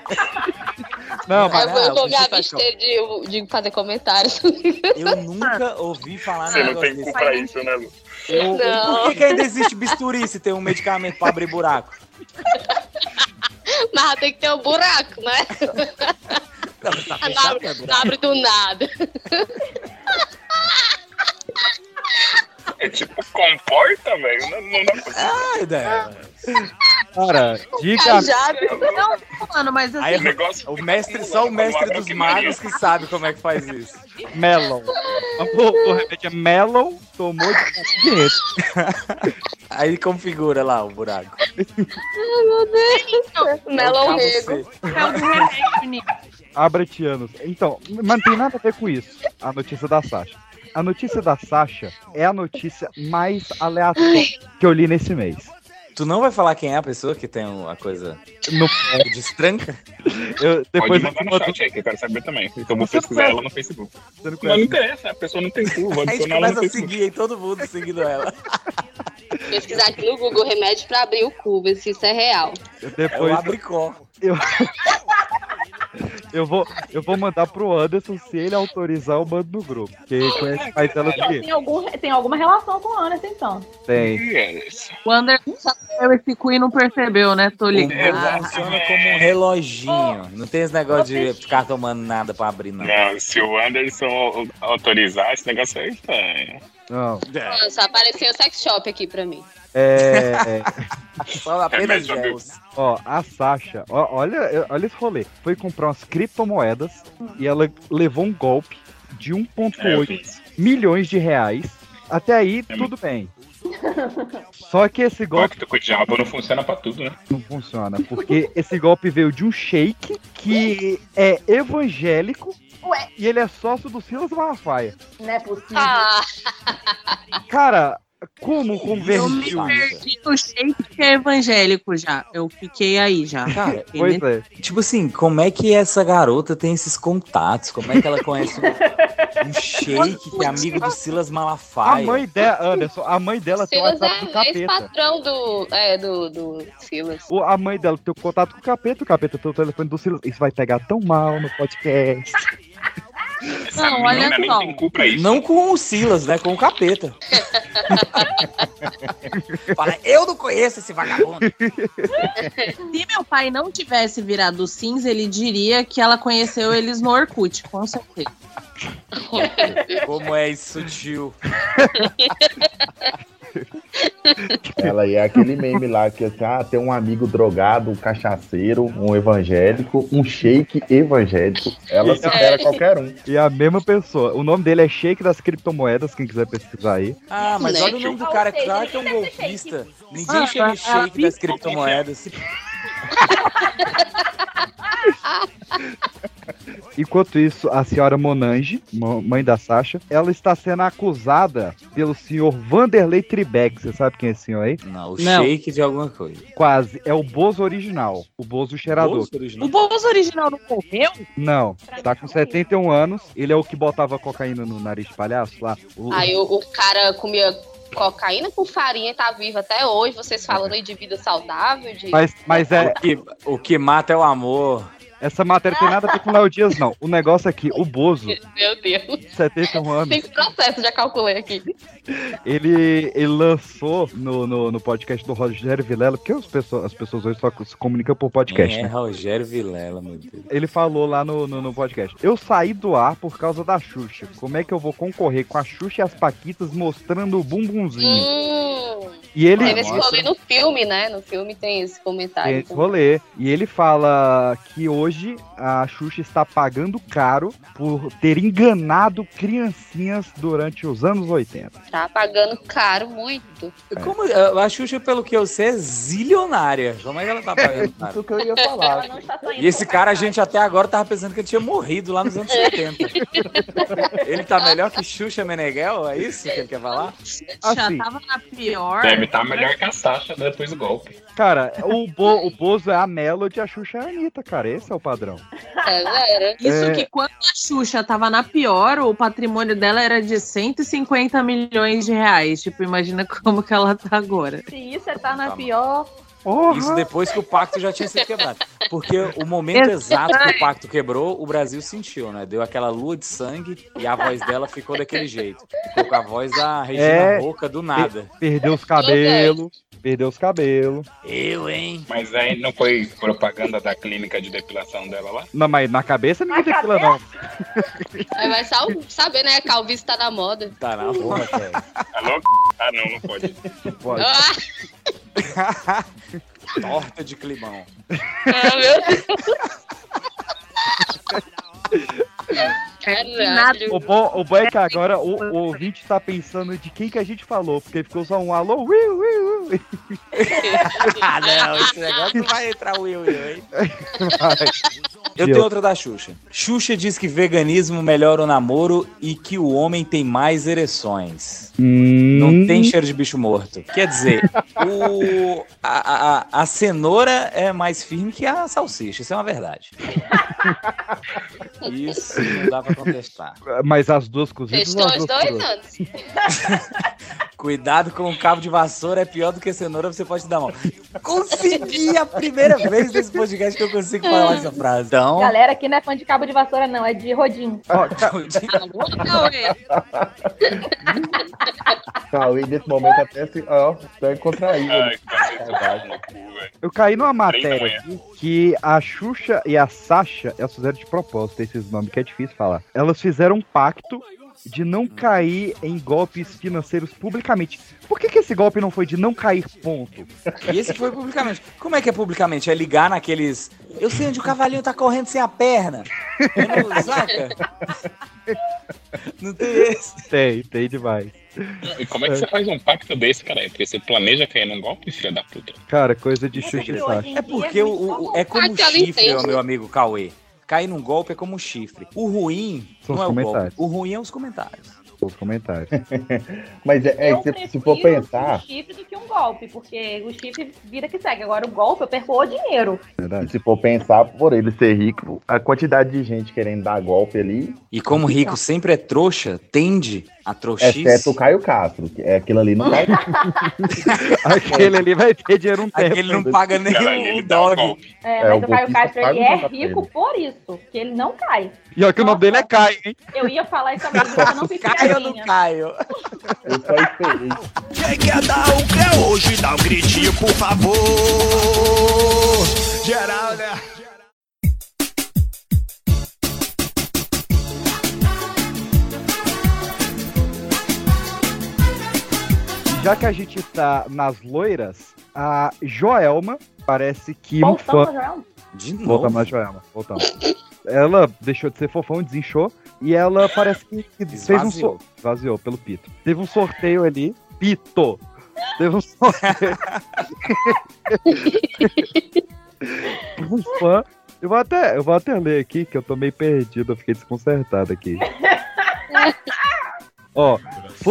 Não, Eu mas vou, eu vou me você tá abster de, de fazer comentários. Eu nunca ouvi falar Você nada não tem cu pra isso, né, Lu? Eu- Não. Por que, que ainda existe bisturi se tem um medicamento pra abrir buraco? Mas tem que ter um buraco, né? Não, tá Não abre, não buraco? abre do nada. É tipo, comporta, velho. Não, não dá pra Ai, Deus. Cara, diga. Não, mano, mas assim, Aí O negócio. o mestre, só o mestre dos magos que sabe como é que faz isso. Melon. O, o remédio é Melon, tomou de dinheiro. Aí configura lá o buraco. Melon Pra rego. você. é o do remédio. Abretianos. Então, mas não tem nada a ver com isso. A notícia da Sasha. A notícia da Sasha é a notícia mais aleatória que eu li nesse mês. Tu não vai falar quem é a pessoa que tem a coisa No, que destranca? eu, Pode depois eu mandar te no chat aí, que eu quero saber também. Então eu vou Você pesquisar ela no Facebook. não Mas não interessa, a pessoa não tem cu, vou A gente adicionar ela no começa a Facebook. seguir aí todo mundo seguindo ela. Pesquisar aqui no Google remédio pra abrir o cu, ver se isso é real. É o Depois abricó. eu vou, eu vou mandar pro Anderson se ele autorizar, eu mando no grupo. Porque conhece mais ela do que. Tem, algum, tem alguma relação com o Anderson, então. Tem. Yes. O Anderson saiu esse e não percebeu, né? Tô O ligado. mundo funciona como um reloginho. Não tem esse negócio de ficar tomando nada pra abrir, não. Não, se o Anderson autorizar, esse negócio aí tá. Não. Nossa, apareceu o sex shop aqui pra mim. É. Só apenas Remédio pra gels. Ó, a Sasha, ó, olha, olha esse rolê. Foi comprar umas criptomoedas e ela levou um golpe de É, eu 1,8 fiz. milhões de reais. Até aí, É tudo bem. Só que esse golpe Pacto com o diabo não funciona pra tudo, né? não funciona, porque esse golpe veio de um sheik que é evangélico Ué. e ele é sócio do Silas Malafaia. Não é possível. Ah, Cara, como Eu me perdi no jeito que é evangélico já. Eu fiquei aí já. Cara, Pois é. Tipo assim, como é que essa garota tem esses contatos? Como é que ela conhece um, um shake que é amigo do Silas A Malafaia? mãe dela, Anderson, a mãe dela tem o Silas WhatsApp do é capeta. ex-patrão do, é, do, do Silas. O- A mãe dela tem o contato com o capeta, o capeta tem o telefone do Silas. Isso vai pegar tão mal no podcast. Essa Não, olha tem cu pra isso. Não com o Silas, né? Com o capeta. Fala, eu não conheço esse vagabundo. Se meu pai não tivesse virado cinza, ele diria que ela conheceu eles no Orkut, com certeza. Como é isso sutil. Ela é aquele meme lá que assim, ah, tem um amigo drogado, um cachaceiro, um evangélico, um shake evangélico. Ela supera qualquer um. E a mesma pessoa. O nome dele é Shake das Criptomoedas, quem quiser pesquisar aí. Ah, mas Né? olha o nome do cara, claro que é um golpista. Ninguém Ah, chama ah, shake das ah, criptomoedas. Enquanto isso, a senhora Monange, mo- mãe da Sasha, ela está sendo acusada pelo senhor Vanderlei Tribeck. Você sabe quem é esse senhor aí? Não, o Não. shake de alguma coisa. Quase. É o Bozo original. O Bozo cheirador. Bolso original. O Bozo original não morreu? Não. Tá com 71 anos. Ele é o que botava cocaína no nariz de palhaço lá. O- Aí o, o cara comia cocaína com farinha e tá vivo até hoje. Vocês falando aí de vida saudável, de... Mas, mas é, O que, o que mata é o amor. Essa matéria tem nada a ver com o Léo Dias, não. O negócio aqui, o Bozo, Meu Deus. 71 anos, Tem processo, já calculei aqui. ele, ele lançou no, no, no podcast do Rogério Vilela, porque as pessoas, as pessoas hoje só se comunicam por podcast, é né? Rogério Vilela, meu Deus. Ele falou lá no, no, no podcast. Eu saí do ar por causa da Xuxa. Como é que eu vou concorrer com a Xuxa e as Paquitas mostrando o bumbumzinho? Hum, E ele teve esse rolê no filme, né? No filme tem esse tem comentário. esse rolê. E ele fala que hoje a Xuxa está pagando caro por ter enganado criancinhas durante os anos 80. Tá pagando caro muito. Como, a Xuxa, pelo que eu sei, é zilionária. Como é que ela tá pagando? cara? Isso que eu ia Ela falar. não está saindo E esse cara, a gente até agora tava pensando que ele tinha morrido lá nos anos 70. Ele tá melhor que Xuxa Meneghel? É isso que ele quer falar? Já Assim. tava na pior. Deve estar melhor que a Sasha depois do golpe. Cara, o, Bo, o Bozo é a Melody, a Xuxa é a Anitta, cara. Esse é o padrão. É, Vera. Isso É. que quando a Xuxa tava na pior, o patrimônio dela era de 150 milhões de reais. Tipo, imagina como que ela tá agora. Se isso é tá na pior. Porra! Isso depois que o pacto já tinha sido quebrado. Porque o momento exato que o pacto quebrou, o Brasil sentiu, né? Deu aquela lua de sangue e a voz dela ficou daquele jeito. Ficou com a voz da Regina É. Roca do nada. Perdeu os cabelos. Perdeu os cabelos. Eu, hein? Mas aí não foi propaganda da clínica de depilação dela lá? Não, mas na cabeça ninguém Na depila, não. Aí vai só saber, né? Calvície tá na moda. Tá na porra, cara. Alô? Ah, não, não pode. Pode. Ah, Torta de climão. Ah, meu Deus. Caralho. O bom, o bom é que agora o, o ouvinte tá pensando de quem que a gente falou, porque ficou só um alô, ui, ui, ui. ah, não, esse negócio não vai entrar o Will, Will, hein? Eu tenho outra da Xuxa. Xuxa diz que veganismo melhora o namoro e que o homem tem mais ereções. Não Hum, tem cheiro de bicho morto. Quer dizer, o, a, a, a cenoura é mais firme que a salsicha. Isso é uma verdade. Isso não dá pra contestar. Mas as duas cozidas Testou ou as os dois anos. Cuidado com o cabo de vassoura, é pior do que cenoura, você pode dar mão. Consegui a primeira vez nesse podcast que eu consigo falar essa frase. Então, Galera aqui não é fã de cabo de vassoura, não, é de rodinho. Ó, Cauê. Cauê, nesse momento, até se. Ó, tá contraído. Ai, cara. Eu caí numa matéria aqui que a Xuxa e a Sasha, elas fizeram de propósito esses nomes que é difícil falar. Elas fizeram um pacto de não cair em golpes financeiros publicamente. Por que, que esse golpe não foi de não cair ponto? E esse foi publicamente. Como é que é publicamente? É ligar naqueles. Eu sei onde o cavalinho tá correndo sem a perna. Não, saca? Não tem esse. Tem, tem demais. E como é que você faz um pacto desse, cara? Porque você planeja cair num golpe, filha da puta. Cara, coisa de e em É porque o, o- é como ela chifre, meu amigo Cauê. Cair num golpe é como um chifre. O ruim São não é o golpe. O ruim é os comentários. Os comentários. Mas é, é, Eu se, se for pensar, um chifre do que um golpe, porque o chifre vira que segue. Agora o golpe eu perco o dinheiro. Verdade. se for pensar por ele ser rico, a quantidade de gente querendo dar golpe ali, E como rico sempre é trouxa, tende a trouxice. exceto o Caio Castro, que é aquilo ali não cai. Aquele ali vai ter dinheiro um tempo. Aquele não paga nem Cara, o ele dá um dog. É, É, mas o o Caio Castro paga ele é rico por isso, que ele não cai. E olha que o nome dele é Caio, hein? Eu ia falar isso agora, mas eu não fiz Caio ou não piadinha. Caio? Eu só esperei. Quem quer dar um creu hoje, dá um gritinho, por favor. Geral, né? Já que a gente tá nas loiras, a Joelma parece que um Voltando, fã. Joel. De novo. Voltamos na Joelma, voltamos. Ela deixou de ser fofão, desinchou. E ela parece que, que fez um sorteio. Esvaziou pelo Pito. Teve um sorteio ali. Pito! Teve um sorteio. um fã. Eu vou, até, eu vou até ler aqui, que eu tô meio perdido, eu fiquei desconcertado aqui. Ó,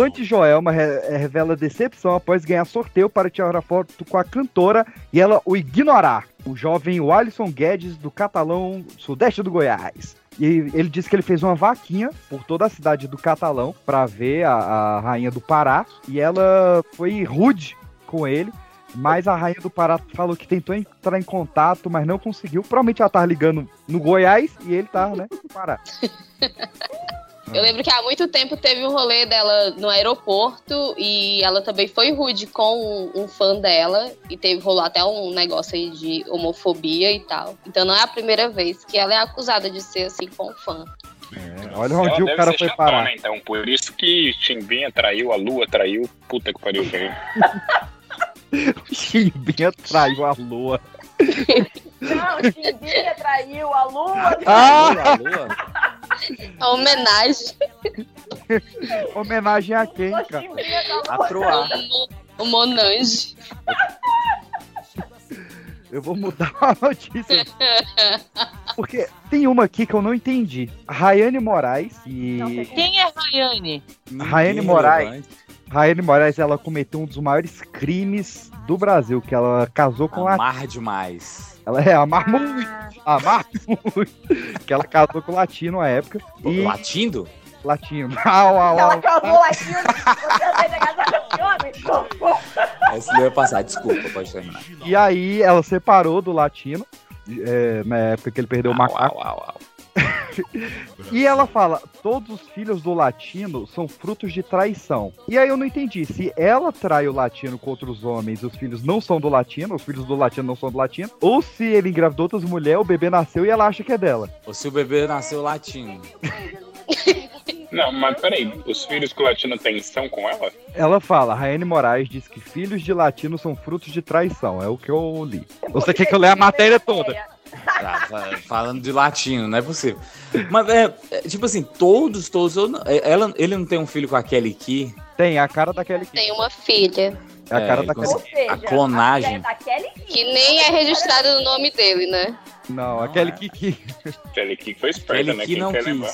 de Joelma re- eh, revela decepção após ganhar sorteio para tirar foto com a cantora e ela o ignorar. O jovem Alisson Guedes, do Catalão, sudeste do Goiás. E ele disse que ele fez uma vaquinha por toda a cidade do Catalão para ver a, a rainha do Pará. E ela foi rude com ele. Mas a rainha do Pará falou que tentou entrar em contato, mas não conseguiu. Provavelmente ela tava ligando no Goiás e ele tava, né, no Pará. Eu lembro que há muito tempo teve um rolê dela no aeroporto e ela também foi rude com um, um fã dela e teve rolou até um negócio aí de homofobia e tal. Então não é a primeira vez que ela é acusada de ser assim com um fã. É, olha Ela onde o deve cara foi chatona, parar. então. Por isso que Chimbinha traiu, a Lua traiu. Puta que pariu, velho. Chimbinha traiu a lua. Não, o Chimbinha traiu a lua. Ah! Lua, lua. A homenagem Homenagem a quem, O cara? A. Troá. o Monange. Eu vou mudar a notícia. Porque tem uma aqui que eu não entendi. A Rayane Moraes Não e. quem Quem é Rayane? Raiane Ninguém Moraes. Rayane Moraes, ela cometeu um dos maiores crimes do Brasil, que ela casou com a. Amar demais. Ela é amar muito. Amar muito. Que ela casou com o latino à época. E. Latindo? Latino. Au, au, Ela au. casou latino. Você casar com esse homem. Não ia passar, desculpa, pode terminar. E aí ela separou do latino. é, na época que ele perdeu o Au, macaco. au, au, au. E ela fala: todos os filhos do latino são frutos de traição. E aí eu não entendi se ela trai o latino com outros homens e os filhos não são do latino, os filhos do latino não são do latino, ou se ele engravidou outras mulheres, o bebê nasceu e ela acha que é dela. Ou se o bebê nasceu latino. Não, mas peraí, os filhos que o latino tem são com ela? Ela fala, Raiane Moraes diz que filhos de latino são frutos de traição. É o que eu li. Você quer que eu leia a matéria toda? Tá, fa- falando de latino, não é possível. Mas, é, é, tipo assim, todos, todos. eu não- é, Ela, ele não tem um filho com a Kelly Key? Tem a cara da Kelly Key. Tem uma filha. É a cara É, da com- Kelly seja, A clonagem. a Que nem é registrada no nome dele, né? Não, a Kelly Kiki. Kelly Key foi esperta, Kelly né? Key não levar?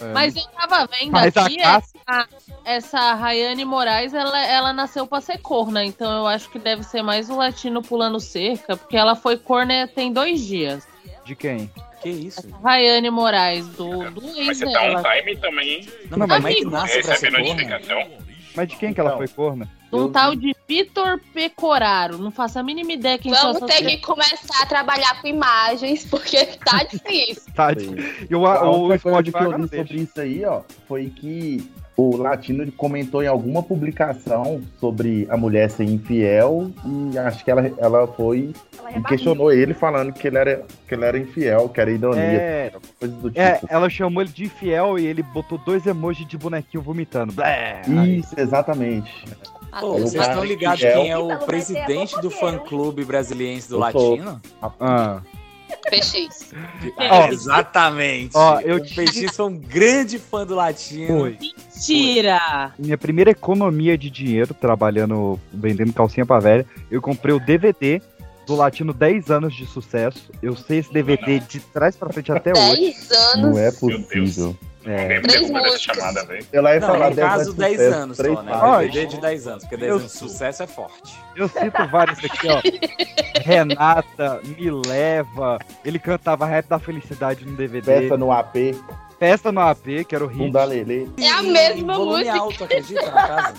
É, Mas eu tava vendo Mas aqui, essa, essa Rayane Moraes, ela, ela nasceu pra ser corna, então eu acho que deve ser mais o latino pulando cerca, porque ela foi corna tem dois dias. De quem? Que isso? Rayane Moraes, do, do Mas você tá on dela. time também, hein? Não, mas como é que nasce pra ser Recebe corno? notificação. Mas de quem que ela Não. foi corna? Um tal de Vitor Pecoraro. Não faço a mínima ideia quem Vamos ter que começar a trabalhar com imagens, porque tá difícil. Tá, Sim. e o, o coisa que eu li deixa. sobre isso aí, ó, foi que o Latino comentou em alguma publicação sobre a mulher ser infiel e acho que ela, ela foi Ela e questionou ele falando que ele era, que ele era infiel, que era ironia, É, coisa do tipo. é, ela chamou ele de infiel e ele botou dois emojis de bonequinho vomitando. Blé. Aí, Isso, exatamente. Ah, Pô, vocês cara estão que ligados é quem é o- presidente do fã-clube brasiliense do. Latino? ah. PX. Ó, exatamente. ó, eu o PX foi um grande fã do Latino. Foi. Mentira! Minha primeira economia de dinheiro, trabalhando, vendendo calcinha pra velha, eu comprei o DVD do Latino 10 anos de sucesso. Eu sei esse DVD de trás pra frente até hoje. 10 anos. Não é Meu possível. É, Três músicas. chamada, velho. Eu lá ia Não, falar no caso, 10 sucesso, anos três só, né? fases. DVD de 10 anos, porque 10 Eu- anos de sucesso é forte. eu cito vários aqui, ó. Renata, Me Leva. Ele cantava Rap da Felicidade no DVD. Festa no AP, Festa no AP, que era o hit. É a mesma volume música. alto, acredita, na casa?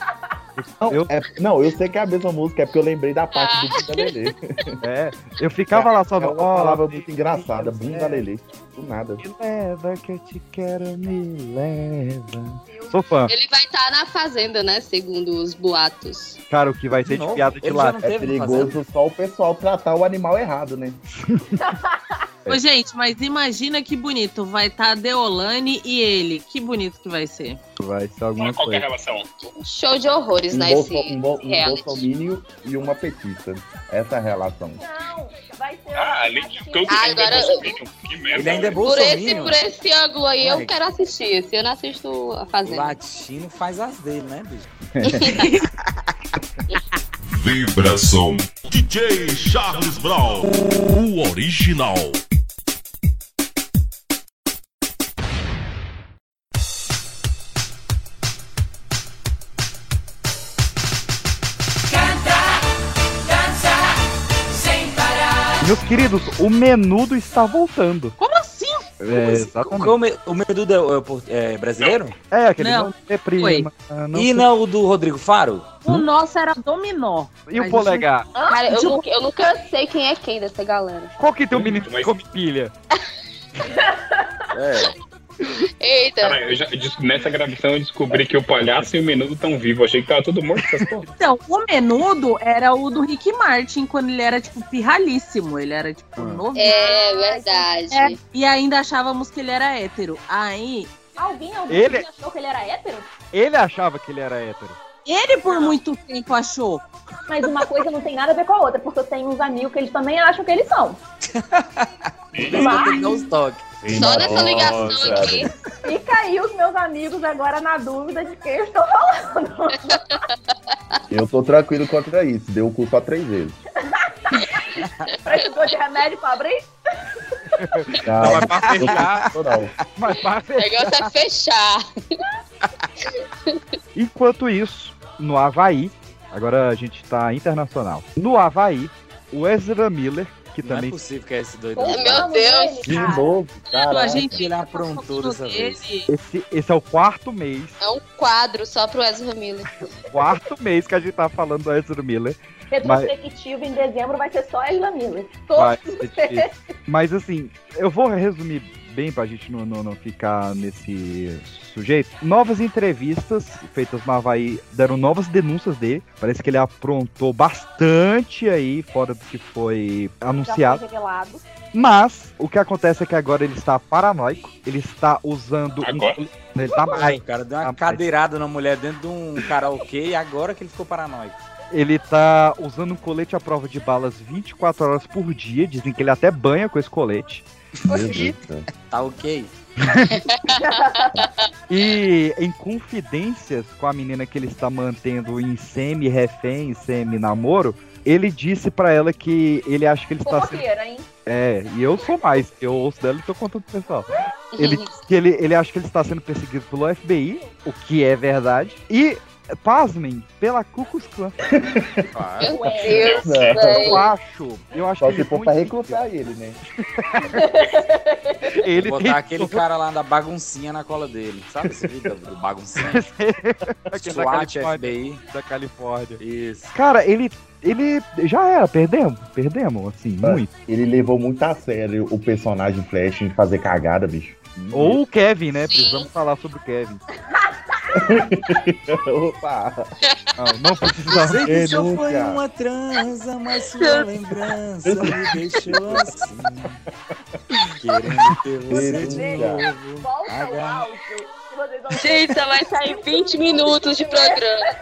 Não, Eu- é- não, eu sei que é a mesma música, é porque eu lembrei da parte do Bunda Lelê. É, eu ficava lá só É uma palavra muito engraçada, Bunda Lelê. Do nada. Me leva que eu te quero, me leva. Sou fã. Ele vai estar na fazenda, né? Segundo os boatos. Cara, o que vai De ter de novo? piada de lá. É perigoso só o pessoal tratar o animal errado, né? Ô, gente, mas imagina que bonito. Vai estar tá Deolane e ele. Que bonito que vai ser. Vai ser alguma é qualquer coisa. relação. Um show de horrores, Um, né? bolso, Esse, um, bo- esse um bolsomínio e uma petista. Essa é a relação. Não, vai ser. Ah, além de que eu Ah, agora- é. Que merda. Ele ainda é. Por esse, por esse ângulo aí, eu quero assistir. Se eu não assisto a O Fazenda. Latino faz as dele, né, bicho? Vibração. DJ Charles Brown. O original. Meus queridos, o menudo está voltando. Como assim? É, exatamente. O, me- o Medudo é, é é brasileiro? É, aquele Não. não é prima. Não e sei- não o do Rodrigo Faro? O nosso era dominó. E o polegar? Cara, eu, nunca, eu nunca sei quem é quem dessa galera. Qual que tem um menino que come pilha? É. Eita. Cara, eu já, nessa gravação eu descobri que o palhaço e o menudo estão vivos. Achei que tava todo morto essas porra. Então, o menudo era o do Rick Martin, quando ele era, tipo, pirralíssimo. Ele era, tipo, Ah. novinho. É verdade. É, e ainda achávamos que ele era hétero. Aí, Alguém, alguém Ele- achou que ele era hétero? Ele achava que ele era hétero. ele por muito tempo achou. Mas uma coisa não tem nada a ver com a outra, porque eu tenho uns amigos que eles também acham que eles são. Tem que dar Só nessa ligação Nossa, aqui. Fica aí os meus amigos agora na dúvida de quem eu estou falando. Eu tô tranquilo contra isso. Deu o cu só três vezes. Precisou de remédio pra abrir? Não, Mas pra fechar, não. mas pra O fechar. negócio é fechar. Enquanto isso, no Havaí, agora a gente tá internacional. No Havaí, o Ezra Miller, que Não é também. possível que é esse doido. Meu Deus. De novo, a cara. gente ele aprontou dessa dele. vez. Esse, esse é o quarto mês, É um quadro só pro Ezra Miller. quarto mês que a gente tá falando do Ezra Miller. Retrospectivo em dezembro vai ser só a Isla Miller. Vai Todos vocês. difícil. Mas assim, eu vou resumir bem, pra gente não, não, não ficar nesse sujeito, novas entrevistas feitas no Havaí deram novas denúncias dele. Parece que ele aprontou bastante aí, fora do que foi Já anunciado. foi revelado. Mas o que acontece é que agora ele está paranoico. Ele está usando. um- Agora? Ele tá Ai, mais. o cara deu uma Rapaz. cadeirada na mulher dentro de um karaokê e agora que ele ficou paranoico. Ele tá usando um colete à prova de balas 24 horas por dia. Dizem que ele até banha com esse colete. Tá ok? E em confidências com a menina que ele está mantendo em semi-refém, semi-namoro, ele disse pra ela que ele acha que ele está sendo. Hein? É, e eu sou mais, eu ouço dela e tô contando pro pessoal. Ele disse que ele, ele acha que ele está sendo perseguido pelo FBI, o que é verdade, e, pasmem, pela Klux Klan. Meu. Deus. Eu acho, eu acho Só que se ele for foi pra recrutar ele, né? Ele Botar tem aquele cara lá da baguncinha na cola dele. Sabe esse vídeo do baguncinha? aquele da SWAT, Califórnia, FBI. da Califórnia. Isso. Cara, ele, ele já era, perdemos, perdemos, assim, Ah. muito. Ele levou muito a sério o personagem Flash em fazer cagada, bicho. Ou o Kevin, né? Sim. Precisamos falar sobre o Kevin. Opa! Não, não precisamos. Sei que só foi uma transa, mas sua lembrança me deixou assim. Querendo ter você de novo. Volta o áudio. Gente, só vai sair 20 minutos de programa.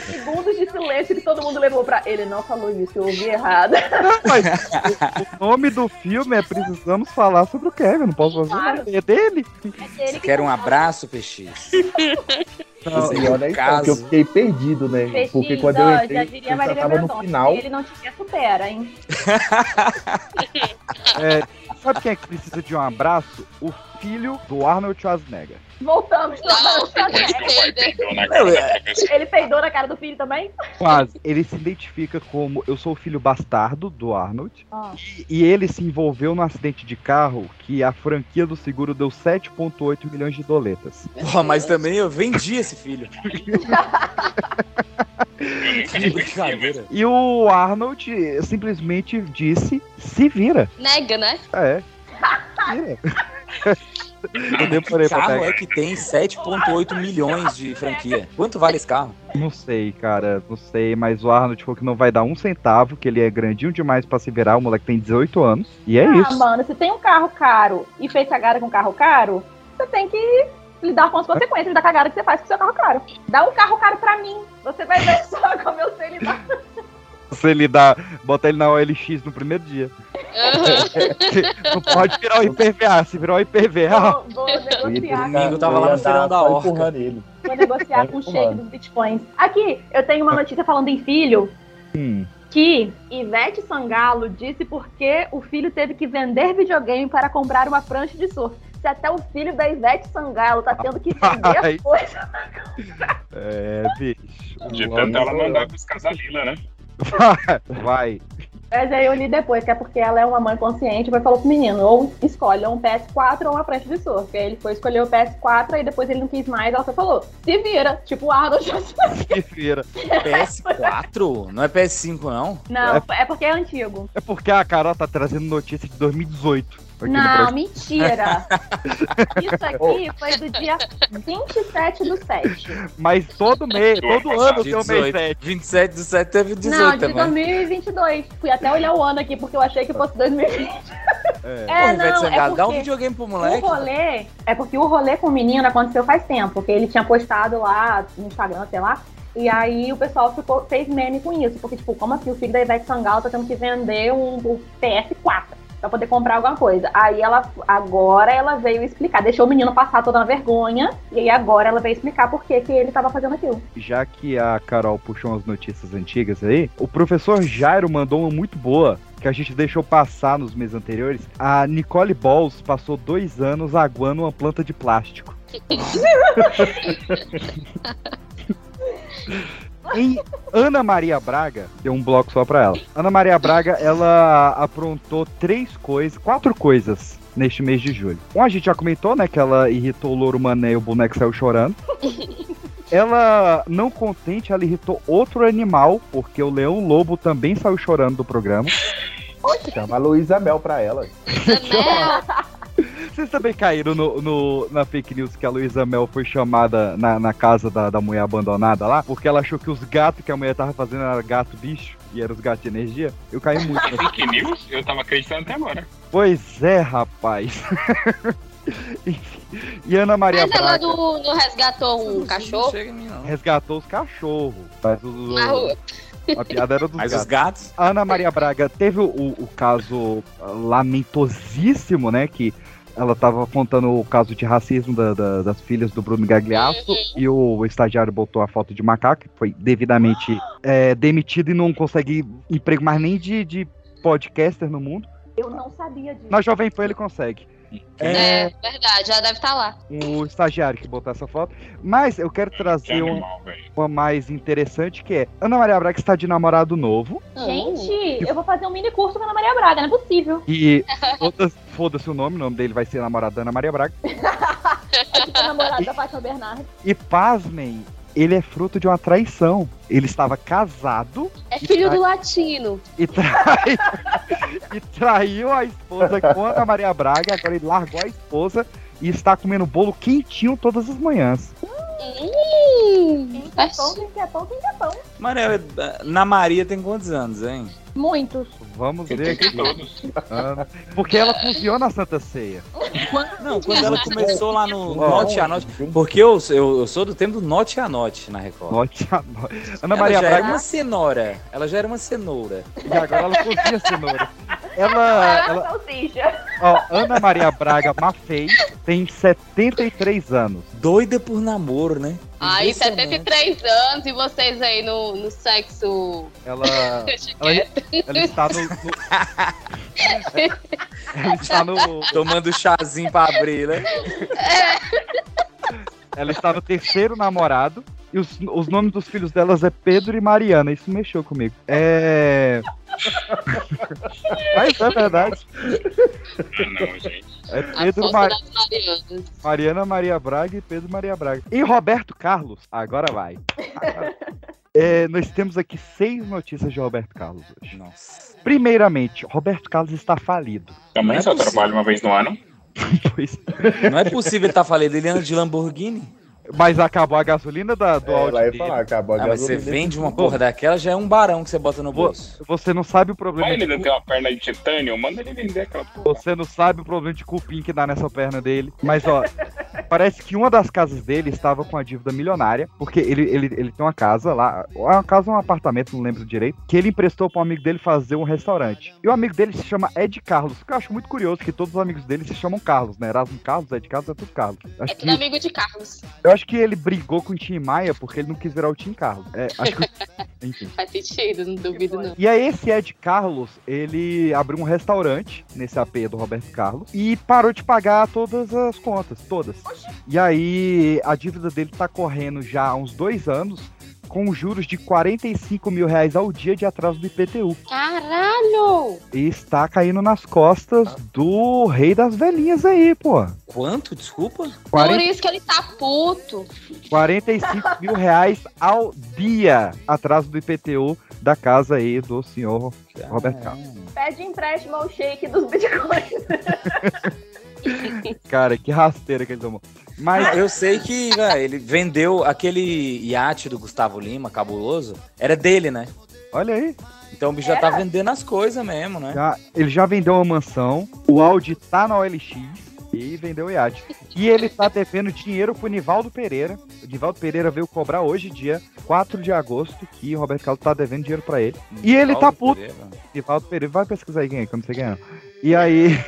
Segundos de silêncio que todo mundo levou pra. Ele não falou isso, eu ouvi errado. Mas o, o nome do filme é Precisamos Falar sobre o Kevin. Não posso fazer Claro. nada. É dele. É Você quer um abraço, PX? Não, e olha caso. que eu fiquei perdido, né? Peixinho, Porque quando eu entrei, já eu diria já Marília tava no final. Ele não tiver, supera, hein? É, sabe quem é que precisa de um abraço? O filho do Arnold Schwarzenegger. Voltamos Não, ele na cara da professora. Ele peidou na cara do filho também? Quase. Ele se identifica como eu sou o filho bastardo do Arnold. Ah. E, e ele se envolveu num acidente de carro que a franquia do seguro deu 7,8 milhões de doletas. Porra, mas também eu vendi esse filho. Que brincadeira. E o Arnold simplesmente disse: se vira. Nega, né? É. Vira. Eu demorei pra carro pegar. é que tem 7,8 milhões de franquia. Quanto vale esse carro? Não sei, cara, não sei, mas o Arnold falou que não vai dar um centavo, que ele é grandinho demais pra se virar, o moleque tem 18 anos. E é ah, isso. mano, se tem um carro caro e fez cagada com um carro caro, você tem que lidar com as consequências da cagada que você faz com o seu carro caro. Dá um carro caro pra mim. Você vai ver só como eu sei lidar. Se ele dá, bota ele na OLX no primeiro dia. Aham. Não pode virar o IPVA, se virar o IPVA. Vou, vou negociar. Domingo tava eu lá no feirão dar da Orca. Vou negociar com o shake dos bitcoins. Aqui, eu tenho uma notícia falando em filho. Hum. Que Ivete Sangalo disse porque o filho teve que vender videogame para comprar uma prancha de surf. Se até o filho da Ivete Sangalo tá tendo que vender Ai. as coisas. É, bicho. De tanto ela mandar pros Casalila, né? Vai. Mas aí eu li depois, que é porque ela é uma mãe consciente, vai falou pro menino, ou escolhe ou um PS4 ou uma prancha de surf. Aí ele foi escolher o PS4, aí depois ele não quis mais, ela só falou, se vira, tipo o Arnold Schwarzenegger. Que feira. PS4? Não é PS5, não? Não, é porque é antigo. É porque a Carol tá trazendo notícia de 2018. Não, mentira. Isso aqui foi do dia 27 do 7. Mas todo mês, todo ano tem um mês 18. 7. 27 do 7 teve 18 Não, de também. 2022. Fui até olhar o ano aqui, porque eu achei que fosse 2020. É. É, Ivete não, é dá um porque... videogame pro O moleque. rolê é porque o rolê com o menino aconteceu faz tempo, porque ele tinha postado lá no Instagram, sei lá. E aí o pessoal ficou, fez meme com isso, porque, tipo, como assim o filho da Ivete Sangalo tá tendo que vender um, um PS4 pra poder comprar alguma coisa. Aí ela, agora ela veio explicar, deixou o menino passar toda uma vergonha, e aí agora ela veio explicar por que, que ele tava fazendo aquilo. Já que a Carol puxou umas notícias antigas aí, o professor Jairo mandou uma muito boa. Que a gente deixou passar nos meses anteriores. A Nicole Balls passou dois anos aguando uma planta de plástico. Em Ana Maria Braga, deu um bloco só pra ela. Ana Maria Braga, ela aprontou três coisas, quatro coisas neste mês de julho. Um a gente já comentou, né, que ela irritou o Louro Mané e o boneco saiu chorando. Ela, não contente, ela irritou outro animal, porque o leão lobo também saiu chorando do programa. Chama a Luísa Mel pra ela. Vocês também caíram no, no- na fake news que a Luísa Mel foi chamada na, na casa da, da mulher abandonada lá, porque ela achou que os gatos que a mulher tava fazendo era gato bicho, e eram os gatos de energia? Eu caí muito. Fake news? Eu tava acreditando até agora. Pois é, rapaz. E Ana Maria Mas ela Braga não, não resgatou um Não cachorro chega em mim, não. resgatou os cachorros. Mas o- na rua. a piada era dos Mas gatos. os gatos. A Ana Maria Braga teve o, o caso ah, lamentosíssimo, né? Que ela tava contando o caso de racismo da- da- das filhas do Bruno Gagliasso e o, estagiário botou a foto de macaco, que foi devidamente é, demitido e não consegue emprego mais nem de, de podcaster no mundo. Eu não sabia disso. Na Jovem Pan ele consegue. É, verdade, já deve estar lá. O estagiário que botou essa foto. Mas eu quero Que trazer um- uma mais interessante que é Ana Maria Braga está de namorado novo. Gente, eu vou fazer um mini curso com a Ana Maria Braga, não é possível. E foda- foda-se o nome, o nome dele vai ser namorado da Ana Maria Braga. É tipo namorado da Fátima Bernardes. E pasmem, ele é fruto de uma traição. Ele estava casado É filho do latino. e, trai- e traiu a esposa com a Maria Braga. Agora ele largou a esposa e está comendo bolo quentinho todas as manhãs. Hum, Quem quer faz- pão, quem quer pão, quem quer pão. Mano, eu- na Maria tem quantos anos, hein? Muitos. Vamos ver aqui. todos. Ana. Porque ela cozinhou na Santa Ceia. Não, quando ela começou lá no Note a Note. Porque eu, eu, eu sou do tempo do Note a Note na Record. Note a noite. Ana ela Maria já era Braga uma cenoura. Ela já era uma cenoura. e agora ela cozinha cenoura. Ela, ela, salsicha. ó, Ana Maria Braga Mafei tem 73 anos. Doida por namoro, né? Aí, Impressionante. 73 anos e vocês aí no, no sexo. Ela, ela, ela está no, no- ela está no, Tomando chazinho pra abrir, né? ela está no terceiro namorado e os, os nomes dos filhos delas é Pedro e Mariana. Isso mexeu comigo. É. Mas é verdade. Ah, não, gente. É Pedro Mar... Mariana Maria Braga e Pedro Maria Braga. E Roberto Carlos, agora vai. É, nós temos aqui seis notícias de Roberto Carlos hoje. Nossa. Primeiramente, Roberto Carlos está falido. Também Não é só possível. trabalho uma vez no ano. Pois- Não é possível ele tá falando, ele anda de Lamborghini. Mas acabou a gasolina da, do É, ia dele. falar, acabou a Ah, mas você gasolina. vende uma porra daquela, já é um barão que você bota no bolso. Você não sabe o problema Vai, ele não tem uma perna de titânio, manda ele vender aquela porra. Você não sabe o problema de cupim que dá nessa perna dele. Mas, ó, parece que uma das casas dele estava com a dívida milionária, porque ele, ele, ele tem uma casa lá, é uma casa ou um apartamento, não lembro direito, que ele emprestou para um amigo dele fazer um restaurante. E o amigo dele se chama Ed Carlos, que eu acho muito curioso que todos os amigos dele se chamam Carlos, né? Erasmo Carlos, Ed Carlos, é tudo Carlos. É Acho tudo que, amigo de Carlos. eu acho que ele brigou com o Tim Maia porque ele não quis virar o Tim Carlos. É, acho que. Enfim. Faz sentido, não duvido não. E aí esse Ed Carlos, ele abriu um restaurante nesse AP do Roberto Carlos e parou de pagar todas as contas, todas. E aí a dívida dele tá correndo já há uns dois anos com juros de 45 mil reais ao dia de atraso do IPTU. Caralho! E está caindo nas costas do rei das velhinhas aí, pô. Quanto? Desculpa? Por 40, isso que ele tá puto. 45 mil reais ao dia atraso do IPTU da casa aí do senhor Roberto Carlos. Pede empréstimo ao shake dos bitcoins. Cara, que rasteira que ele tomou. Mas Ah, eu sei que velho, ele vendeu aquele iate do Gustavo Lima, cabuloso. Era dele, né? olha aí. Então o bicho já tá vendendo as coisas mesmo, né? Já, ele já vendeu uma mansão, o Audi tá na OLX e vendeu o iate. E ele tá devendo dinheiro pro Nivaldo Pereira. O Nivaldo Pereira veio cobrar hoje, dia 4 de agosto, que o Roberto Carlos tá devendo dinheiro pra ele. E ele tá puto. Pereira. Nivaldo Pereira, vai pesquisar aí quem é, que eu não sei quem é. E aí,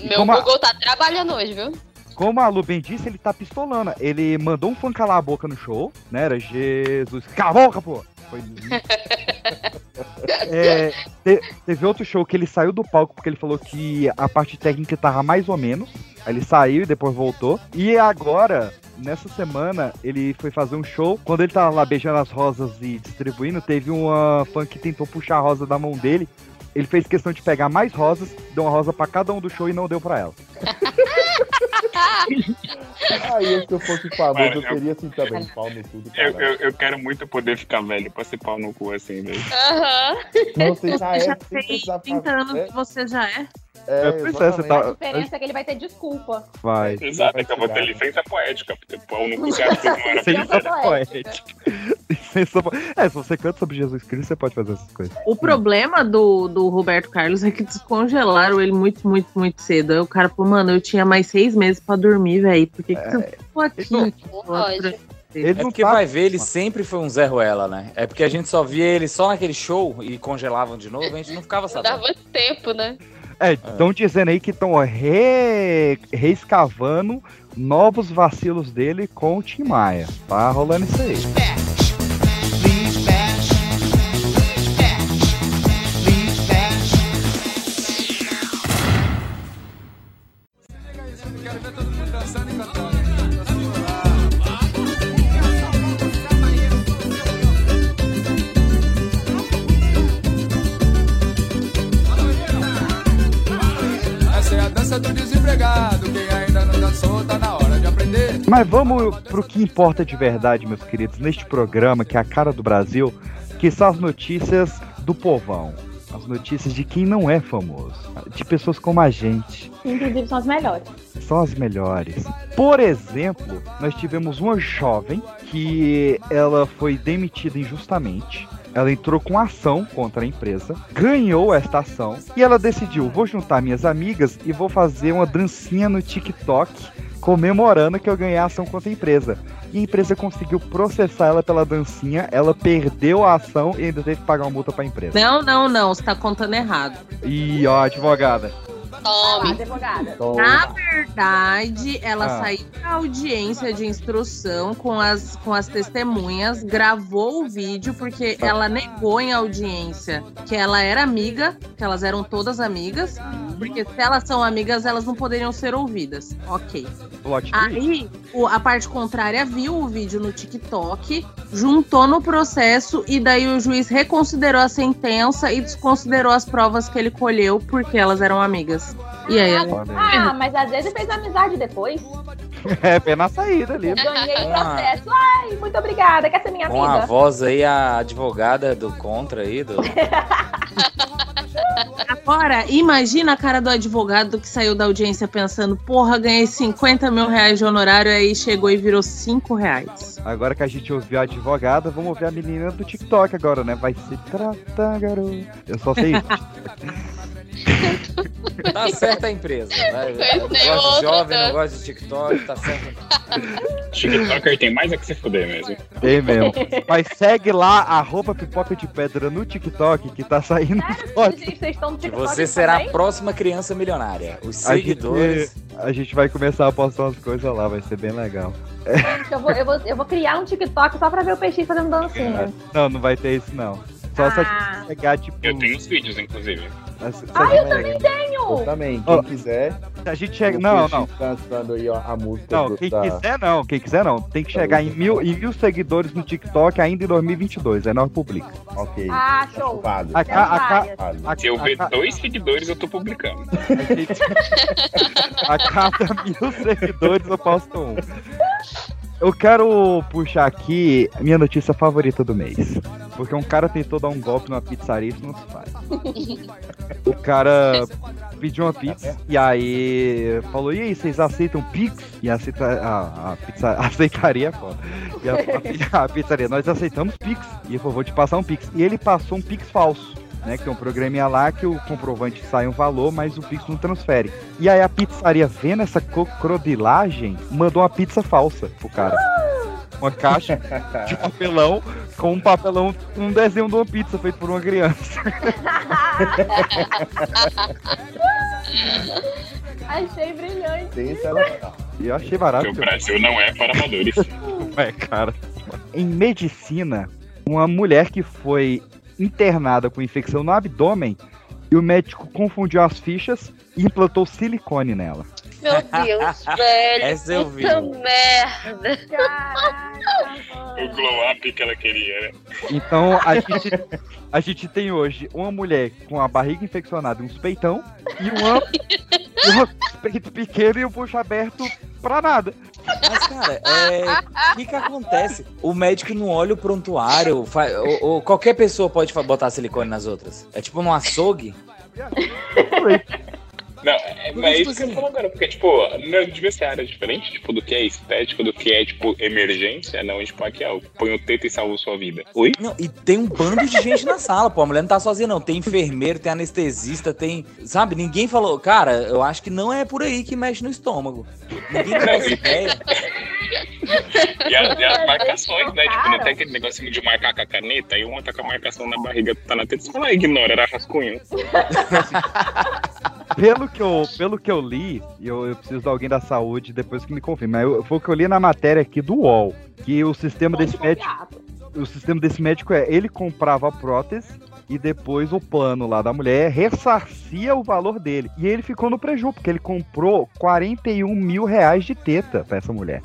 Meu Como a- Google tá trabalhando hoje, viu? como a Lu bem disse, ele tá pistolando. Ele mandou um fã calar a boca no show, né? Era Jesus. Cala a boca, pô! Foi... É, te- teve outro show que ele saiu do palco porque ele falou que a parte técnica tava mais ou menos. Aí ele saiu e depois voltou. E agora, nessa semana, ele foi fazer um show. Quando ele tava lá beijando as rosas e distribuindo, teve uma fã que tentou puxar a rosa da mão dele. Ele fez questão de pegar mais rosas, deu uma rosa pra cada um do show e não deu pra ela. Aí, se eu fosse famoso, eu Mano, eu- teria assim também, pau no cu do Eu, eu, eu quero muito poder ficar velho pra ser pau no cu assim, velho. Aham. Não, você já é, já fez precisar 30 falar. anos que você já é. É, é, exatamente. tá- A diferença é que ele vai ter desculpa. Vai. Exato, é que eu vou ter licença poética, porque pau no cu você acha que não era Licença poética. Licença É, se você canta sobre Jesus Cristo, você pode fazer essas coisas. O problema do, do Roberto Carlos é que descongelaram ele muito, muito, muito cedo. Aí o cara falou, mano, eu tinha mais seis meses pra dormir, velho. Por que, que eu tô aqui? Não, pode. Ele É porque tá- vai ver, ele sempre foi um Zé Ruela, né? É porque a gente só via ele só naquele show e congelavam de novo, a gente não ficava sabendo. dava tempo, né? É, estão dizendo aí que estão re... reescavando novos vacilos dele com o Tim Maia. Tá rolando isso aí. Essa tá na hora de aprender. Mas vamos pro que importa de verdade, meus queridos, neste programa que é a cara do Brasil, que são as notícias do povão. As notícias de quem não é famoso. De pessoas como a gente. Inclusive são as melhores. São as melhores. Por exemplo, nós tivemos uma jovem que ela foi demitida injustamente. Ela entrou com ação contra a empresa, ganhou esta ação e ela decidiu: vou juntar minhas amigas e vou fazer uma dancinha no TikTok comemorando que eu ganhei a ação contra a empresa. E a empresa conseguiu processar ela pela dancinha, ela perdeu a ação e ainda teve que pagar uma multa pra empresa. Não, não, não. Você tá contando errado. E ó, advogada. Tome. advogada. Na verdade, ela Ah. saiu da audiência de instrução com as, com as testemunhas, gravou o vídeo, porque ela negou em audiência que ela era amiga, que elas eram todas amigas, porque se elas são amigas, elas não poderiam ser ouvidas. Ok. Plot twist. Aí, o- a parte contrária viu o vídeo no TikTok, juntou no processo e daí o juiz reconsiderou a sentença e desconsiderou as provas que ele colheu porque elas eram amigas. E aí, ela- aí. Ah, mas às vezes fez amizade depois. É, pé na saída ali. Eu ganhei o processo. Ai, muito obrigada. Quer ser minha Com a amiga? voz aí, a advogada do contra aí, do... Agora, imagina a cara do advogado que saiu da audiência pensando, porra, ganhei 50 mil reais de honorário, aí chegou e virou 5 reais. Agora que a gente ouviu a advogada, vamos ouvir a menina do TikTok agora, né? Vai se tratar, garoto. Eu só sei isso. Tá certa a empresa. Pois eu gosto de jovem, né? não gosto de TikTok, tá certo. TikToker tem mais é que se fuder mesmo. Tem mesmo. Mas segue lá, arroba pipoca de pedra no TikTok, que tá saindo foto. Gente, vocês estão no Que TikTok você será a próxima criança milionária. Os A gente, seguidores. a gente vai começar a postar umas coisas lá, vai ser bem legal. Eu vou, eu, vou, eu vou criar um TikTok só pra ver o peixinho fazendo dancinha. Não, não vai ter isso não. Só se a Ah. gente pegar, tipo. Eu tenho os vídeos, inclusive. Se Ah, eu gente- também eu tenho! também, quem Ó, quiser. Se a gente chega. Não, não. Dançando aí ó, a música Não, do- quem da- quiser não, quem quiser não. Tem que chegar em mil, em mil seguidores no TikTok ainda em 2022, aí nós publica. Ok. Ah, show. Vale. A, a, a, Se eu ver dois seguidores, eu tô publicando. a cada mil seguidores eu posto um. Eu quero puxar aqui a minha notícia favorita do mês. Porque um cara tentou dar um golpe numa pizzaria, isso não se faz. O cara pediu uma pizza e aí falou: E aí, vocês aceitam Pix? E aceita, a, a pizza aceitaria, é foda. E a, a pizzaria, nós aceitamos Pix. E ele falou: Vou te passar um Pix. E ele passou um Pix falso. Né, que tem um programinha lá que o comprovante sai um valor, mas o Pix não transfere. E aí a pizzaria, vendo essa crocodilagem, mandou uma pizza falsa pro cara. Uma caixa de papelão com um papelão, um desenho de uma pizza feito por uma criança. Achei brilhante. Sensacional. E eu achei Porque barato. o Brasil não é para amadores. É, cara. Em medicina, uma mulher que foi internada com infecção no abdômen e o médico confundiu as fichas e implantou silicone nela. Meu Deus, velho. Essa eu vi. Puta merda. Caraca, o glow up que ela queria, né? Então a gente, a gente tem hoje uma mulher com a barriga infeccionada e uns peitão e uma, o peito pequeno e o bucho aberto pra nada. Mas, cara, é, o que que acontece? O médico não olha o prontuário, fa- ou, ou qualquer pessoa pode botar silicone nas outras. É tipo num açougue. Não, é, mas é tipo isso que eu assim- falo agora, porque, tipo, não devia ser área diferente, tipo, do que é estético, do que é, tipo, emergência, não, tipo, aqui, ó, põe o teto e salva sua vida. Oi? Não, e tem um bando de gente na sala, pô. A mulher não tá sozinha, não. Tem enfermeiro, tem anestesista, tem. Sabe? Ninguém falou, cara, eu acho que não é por aí que mexe no estômago. Ninguém tem essa ideia. E, a- e as marcações, né? Tipo, não tem aquele negocinho de marcar com a caneta, aí uma tá com a marcação na barriga, tá na teta, você fala, ignora, era rascunho. Pelo que eu, pelo que eu li, e eu, eu preciso de alguém da saúde depois que me confirme, mas eu- foi o que eu li na matéria aqui do UOL, que o sistema desse médico, o sistema desse médico é, ele comprava a prótese e depois o plano lá da mulher ressarcia o valor dele. E ele ficou no prejuízo, porque ele comprou 41 mil reais de teta pra essa mulher.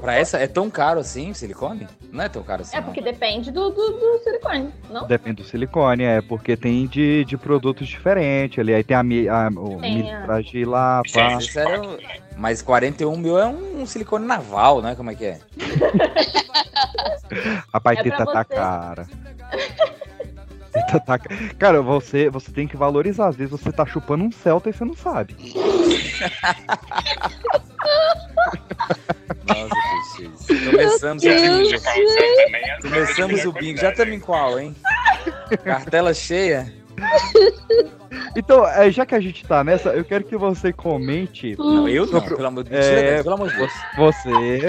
Pra essa, é tão caro assim silicone? Não é tão caro assim. É não. porque depende do, do, do silicone, não? Depende do silicone, é, porque tem de, de produtos diferentes ali. Aí tem a, a, o a- pra lá, pá. Um- Mas 41 mil é um, silicone naval, né? Como é que é? Rapaz, É teta tá cara. Teta tá ca- Cara, você, você tem que valorizar. Às vezes você tá chupando um Celta e você não sabe. Nossa, Peixes. Começamos o bingo. Começamos é o bingo. Já estamos em qual, hein? Cartela cheia? Então, é, já que a gente tá nessa, eu quero que você comente. Não, eu não, Sobre- pelo amor, É. mentira, Deus, pelo amor de Deus. Você.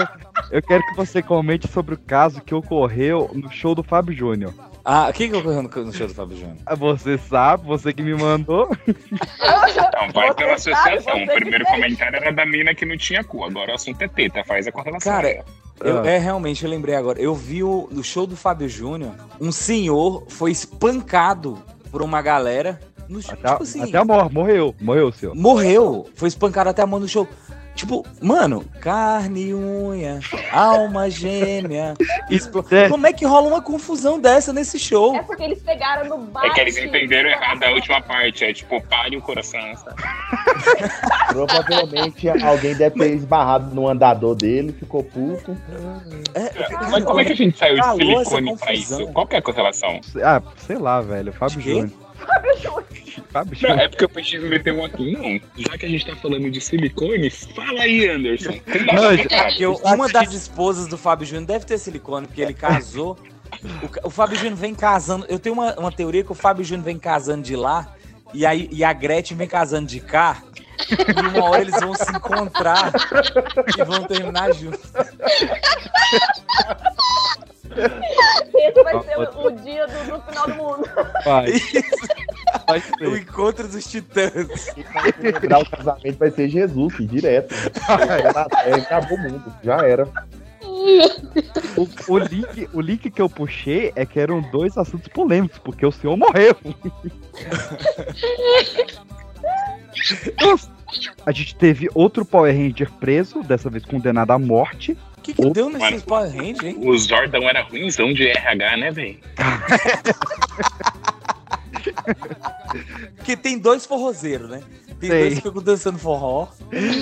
Eu quero que você comente sobre o caso que ocorreu no show do Fábio Júnior. Ah, o que que ocorreu no no show do Fábio Júnior? Você sabe, você que me mandou. Então, vai Você pela sabe, associação. você O primeiro fez. comentário era da mina que não tinha cu. Agora o assunto é teta, faz a correlação. Cara, Eu, Ah. é, realmente, eu lembrei agora. Eu vi o, no show do Fábio Júnior, um senhor foi espancado por uma galera. No, show, Até, tipo assim, até a mor morreu. Morreu, senhor. morreu. Foi espancado até a mão no show. Tipo, mano, carne e unha, alma gêmea. explo- É. Como é que rola uma confusão dessa nesse show? É porque eles pegaram no bate. É que eles entenderam errado a última parte. É tipo, pare o coração? Provavelmente alguém deve ter esbarrado no andador dele, ficou puto. É, Mas como é que a gente saiu de silicone pra isso? Qual que é a correlação? Ah, sei lá, velho. Fábio De quê? Júnior. Fábio Não, Júnior. é porque eu preciso meter um aqui. Não, já que a gente tá falando de silicone, fala aí, Anderson. Não. Porque uma das esposas do Fábio Júnior deve ter silicone, porque ele casou. O, o Fábio Júnior vem casando. Eu tenho uma, uma teoria que o Fábio Júnior vem casando de lá e, aí, e a Gretchen vem casando de cá. E uma hora eles vão se encontrar e vão terminar juntos. Esse vai ser o, dia do, do final do mundo. Vai. Vai O ser. encontro dos titãs. O casamento vai ser Jesus, filho, direto. É, acabou o mundo, já era. O, o link, o link que eu puxei é que eram dois assuntos polêmicos, porque o senhor morreu. A gente teve outro Power Ranger preso, dessa vez condenado à morte. O que, que deu nesses Power Rangers, hein? O Zordon era ruimzão de RH, né, velho? Porque tem dois forrozeiros, né? Tem Sei. dois que ficam dançando forró.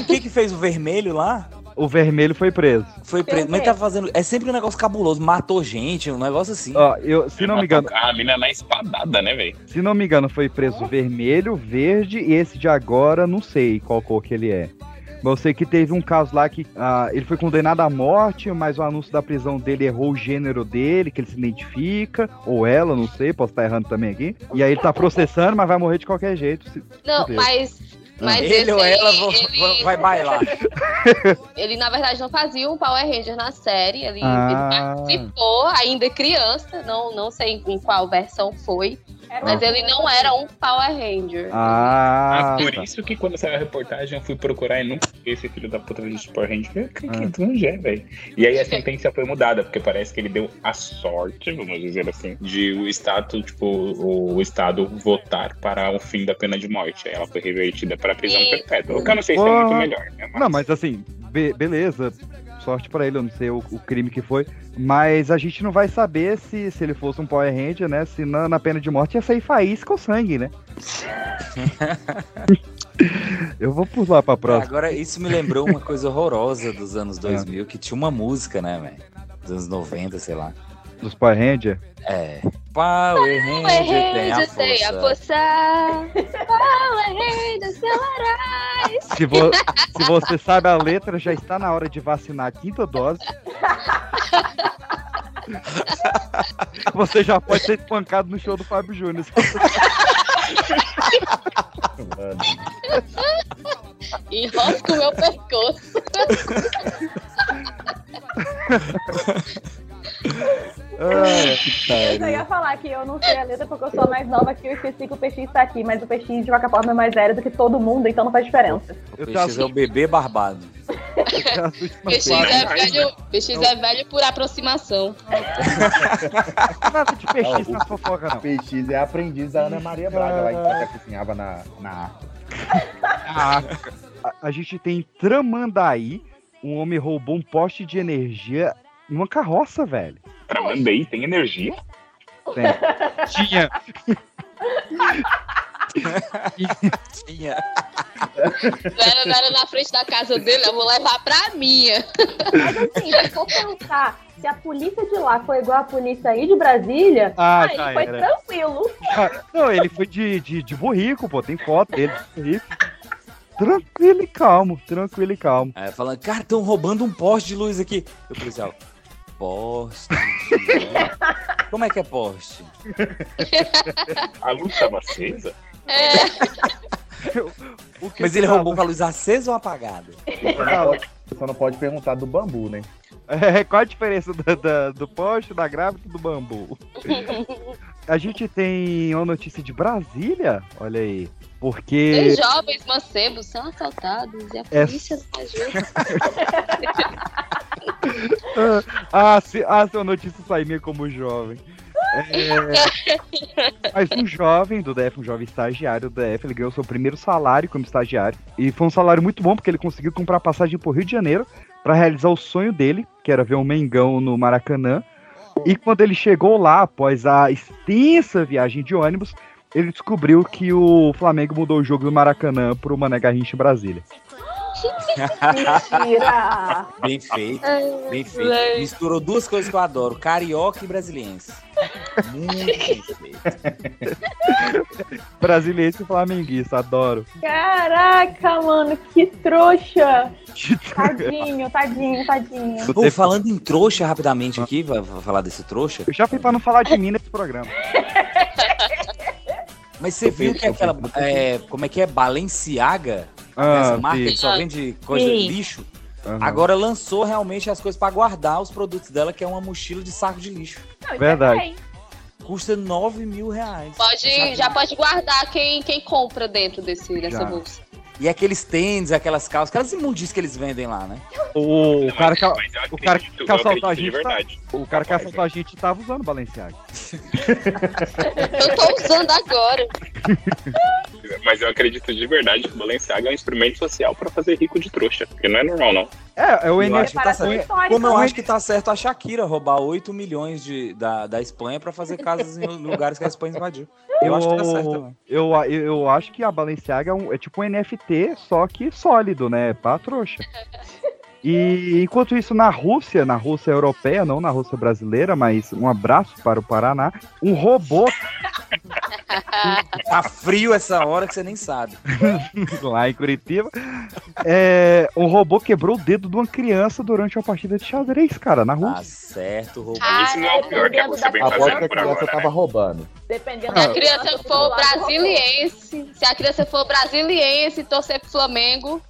O que que fez o vermelho lá? O vermelho foi preso. Foi preso. Mas tá fazendo. É sempre um negócio cabuloso. Matou gente, um negócio assim. Ó, eu, se não me engano, A mina na espadada, né, velho? se não me engano, foi preso vermelho, verde e esse de agora, não sei qual cor que ele é. Mas eu sei que teve um caso lá que ah, ele foi condenado à morte, mas o anúncio da prisão dele errou o gênero dele, que ele se identifica, ou ela, não sei, posso estar errando também aqui. E aí ele tá processando, mas vai morrer de qualquer jeito. se- Não, mas. Mas Ele esse ou ela ele, vai bailar. ele, na verdade, não fazia um Power Ranger na série. Ele, Ah. ele participou, ainda criança. Não, não sei em qual versão foi. Mas ele não era um Power Ranger. Ah, Ah, por tá. isso que quando saiu a reportagem eu fui procurar e nunca vi esse filho da puta de Power Ranger. Que, que, Ah. que onde é, velho? E aí a sentença foi mudada, porque parece que ele deu a sorte, vamos dizer assim, de o Estado, tipo, o Estado votar para o fim da pena de morte. Aí ela foi revertida para prisão Sim. perpétua. O que eu não sei se é muito melhor, né? Não, mas assim, be- beleza. Sorte pra ele, eu não sei o, o crime que foi. Mas a gente não vai saber se, se ele fosse um Power Ranger, né? Se na, na pena de morte ia sair faísca ou sangue, né? Eu vou pular pra próxima. Agora, isso me lembrou uma coisa horrorosa dos anos 2000, que tinha uma música, né, velho? Dos anos 90, sei lá. Dos Power Ranger. É. Power Ranger tem a Ranger tem a força. força. Power Ranger. Se, vo- se você sabe a letra, já está na hora de vacinar a quinta dose. Você já pode ser espancado no show do Fábio Júnior. Enrosca o meu pescoço. Ah, Eu só ia falar que eu não sei a letra porque eu sou a mais nova aqui, eu esqueci que o PX está aqui, mas o PX de qualquer forma é mais velho do que todo mundo, então não faz diferença. eu O PX é o bebê barbado. PX é, velho, PX é velho por aproximação. Nada de PX na fofoca, não. PX é aprendiz da Ana Maria Braga, lá que ela cozinhava na, na Arca. A, a gente tem Tramandaí, um homem roubou um poste de energia numa carroça, velho. Tramandaí tem energia? Tem. Tinha. Tinha. Não era, era na frente da casa dele, eu vou levar pra minha. Mas assim, se for pensar, se a polícia de lá foi igual a polícia aí de Brasília, Ah, aí foi era. tranquilo. Não, ele foi de, de, de burrico, pô. Tem foto dele de burrico. Tranquilo e calmo, tranquilo e calmo. Aí falando, cara, estão roubando um poste de luz aqui. E o policial, poste de? Como é que é poste? A luz estava acesa? É, O que Mas ele tava- roubou com a luz acesa ou apagada? Só não pode- Só não pode perguntar do bambu, né? É, qual a diferença da- da- do poste, da grávida e do bambu? A gente tem uma notícia de Brasília, olha aí. Porque. Dois jovens mancebos são assaltados e a É. polícia não ajuda. Ah, se, ah, se a notícia sair como jovem. É, mas um jovem do DF, um jovem estagiário do DF, ele ganhou seu primeiro salário como estagiário. E foi um salário muito bom, porque ele conseguiu comprar passagem pro Rio de Janeiro para realizar o sonho dele, que era ver um Mengão no Maracanã. E quando ele chegou lá, após a extensa viagem de ônibus, ele descobriu que o Flamengo mudou o jogo do Maracanã pro Mané Garrincha em Brasília. Mentira! Bem feito, bem feito. Misturou duas coisas que eu adoro, carioca e brasiliense. Muito. Brasiliense e flamenguista, adoro. Caraca, mano, que trouxa! Tadinho, tadinho, tadinho. Pô, falando em trouxa rapidamente aqui, vai falar desse trouxa. Eu já fui pra não falar de mim nesse programa. Mas você viu que aquela. é, como é que é? Balenciaga? Ah, essa marca vi. que só vende coisa Sim. lixo. Aham. Agora lançou realmente as coisas pra guardar os produtos dela, que é uma mochila de saco de lixo. Não, isso Verdade. Custa 9 mil reais. Pode, já pode guardar quem, quem compra dentro desse, dessa Já. bolsa. E aqueles tênis, aquelas calças, aquelas imundícias que eles vendem lá, né? O, o cara que, Mas eu o cara acredito, que eu assaltou a gente tá- verdade. o cara que assaltou a gente tava usando Balenciaga. Eu tô usando agora. Mas eu acredito de verdade que o Balenciaga é um instrumento social pra fazer rico de trouxa. Porque não é normal, não. É, é o Eu NFT. que tá. Como eu acho que tá certo a Shakira roubar 8 milhões de, da, da Espanha pra fazer casas em lugares que a Espanha invadiu. Eu acho que tá certo também. Eu, eu, eu acho que a Balenciaga é, um- é tipo um NFT, só que sólido, né? Pra trouxa. E enquanto isso, na Rússia, na Rússia europeia, não na Rússia brasileira, mas um abraço para o Paraná, um robô Tá frio essa hora que você nem sabe. lá em Curitiba, é, um robô quebrou o dedo de uma criança durante uma partida de xadrez, cara, na Tá Rússia. certo, roubou. Ah, Isso não é o pior que você vem Aposto que fazendo a por criança agora, tava né? roubando. Dependendo Se a da criança for brasiliense, se a criança for brasiliense e torcer pro Flamengo,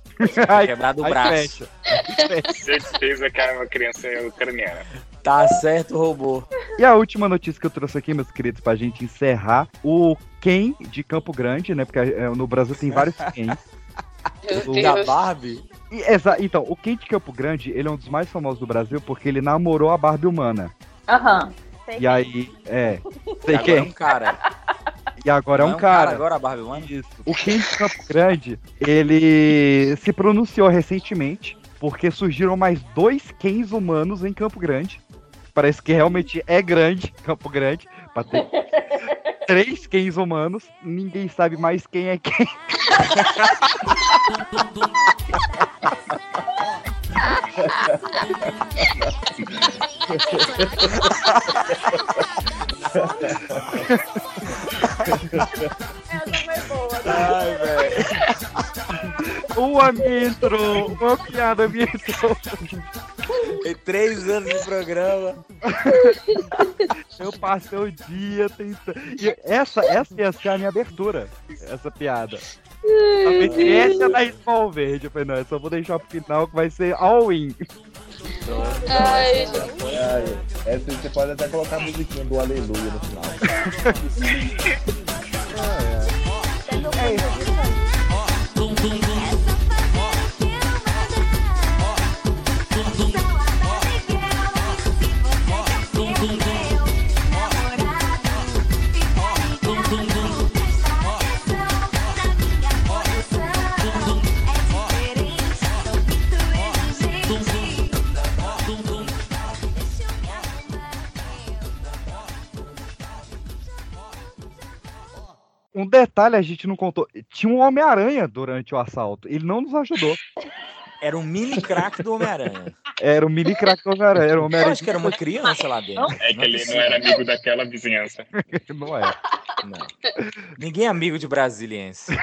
Quebrado o braço. Certeza que a criança é ucraniana. Tá certo, roubou. E a última notícia que eu trouxe aqui, meus queridos, pra gente encerrar, o Ken de Campo Grande, né? Porque é, no Brasil tem vários Ken. meu Da. Barbie? E, exa- então, o Ken de Campo Grande, ele é um dos mais famosos do Brasil porque ele namorou a Barbie humana. Aham. Sei E aí, é. E Sei agora é um quem? cara. E agora é Não um cara. Agora a Barbie One? Isso. O Ken de Campo Grande, ele se pronunciou recentemente porque surgiram mais dois Kens humanos em Campo Grande. Parece que realmente é grande, Campo Grande. pra ter- três Kens humanos, ninguém sabe mais quem é quem. Essa foi boa. né? Ai, velho. Uma me entrou, uma piada me entrou. Tem três anos de programa. Eu passei o dia tentando. E essa, essa ia ser a minha abertura, essa piada. Talvez essa é da Small Verde. Eu falei, não, eu só vou deixar pro final que vai ser all-in. Ai, Ai, essa você pode até colocar a musiquinha do Aleluia no final. Um detalhe a gente não contou. Tinha um Homem-Aranha durante o assalto. Ele não nos ajudou. Era um mini crack do Homem-Aranha. Era o mini crack do Homem-Aranha. Era Eu Homem-Aranha. acho que era uma criança lá dentro. É que ele não era amigo daquela vizinhança. Não é. Não. Ninguém é amigo de brasiliense.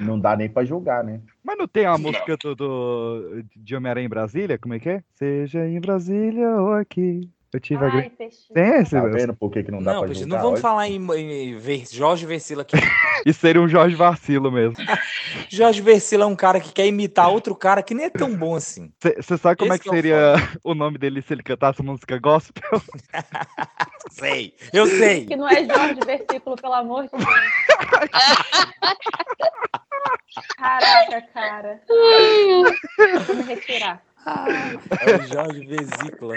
Não dá nem pra julgar, né? Mas não tem a música do, do- de Homem-Aranha em Brasília? Como é que é? Seja em Brasília ou aqui. Eu tive a Ai, grande. Tem esse? Tá vendo por que, que não dá Não, pra julgar? não vamos Olha, falar em, em Ver- Jorge Versilo aqui. Isso seria um Jorge Vacilo mesmo. Jorge Versilo é um cara que quer imitar outro cara que nem é tão bom assim. Você sabe como Esse é que que é seria o nome dele se ele cantasse música gospel? Sei, eu sei. Que não é Jorge versículo, pelo amor de Deus. Caraca, cara. Me retirar. É o Jorge Vesícula.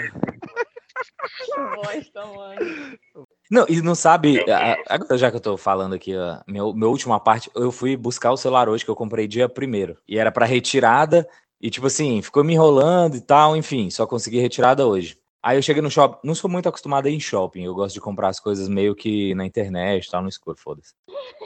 Que. Não, e não sabe, agora já que eu tô falando aqui, ó, meu, meu última parte, eu fui buscar o celular hoje que eu comprei dia primeiro. E era pra retirada, e tipo assim, ficou me enrolando e tal, enfim, só consegui retirada hoje. Aí eu cheguei no shopping, não sou muito acostumado a ir em shopping, eu gosto de comprar as coisas meio que na internet, tal, no escuro, foda-se.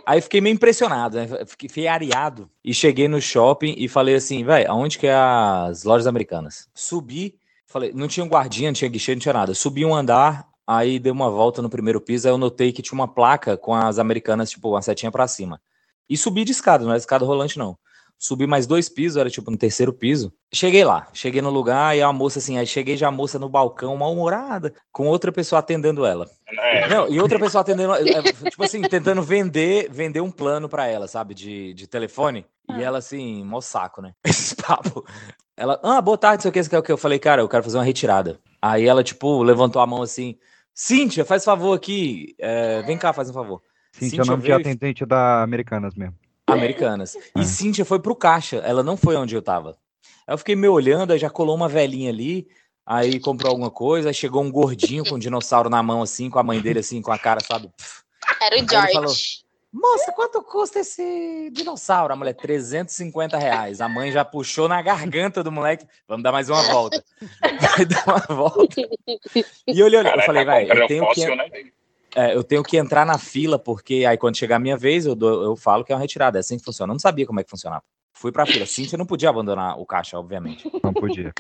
Aí fiquei meio impressionado, né? Fiquei, fiquei areado e cheguei no shopping e falei assim, velho, aonde que é as lojas americanas? Subi, falei, não tinha um guardinha, não tinha guichê, não tinha nada. Subi um andar, aí dei uma volta no primeiro piso, aí eu notei que tinha uma placa com as americanas, tipo, uma setinha pra cima. E subi de escada, não era escada rolante, não. Subi mais dois pisos, era tipo no terceiro piso. Cheguei lá, cheguei no lugar e a moça assim, aí cheguei já a moça no balcão, mal-humorada, com outra pessoa atendendo ela. É, Não, e outra pessoa atendendo, é, tipo assim, tentando vender, vender um plano pra ela, sabe, de, de telefone. E ela assim, mó saco, né? Esse papo. Ela, ah, boa tarde, não sei o que, quer o que? Eu falei, cara, eu quero fazer uma retirada. Aí ela, tipo, levantou a mão assim, Cíntia, faz favor aqui, é, vem cá, faz um favor. Sim, é o nome de e- atendente da Americanas mesmo. Americanas. Ah. E Cíntia foi pro caixa, ela não foi onde eu tava. Aí eu fiquei me olhando, aí já colou uma velhinha ali, aí comprou alguma coisa, aí chegou um gordinho com um dinossauro na mão, assim, com a mãe dele, assim, com a cara, sabe? Era o ele George. Moça, quanto custa esse dinossauro? A mulher, 350 reais. A mãe já puxou na garganta do moleque. Vamos dar mais uma volta. Aí deu uma volta. E eu olhei, eu Caraca, falei, vai, eu tenho que. né? É, eu tenho que entrar na fila, porque aí quando chegar a minha vez, eu, dou- eu falo que é uma retirada. É assim que funciona. Eu não sabia como é que funcionava. Fui pra fila. Cíntia não podia abandonar o caixa, obviamente. Não podia.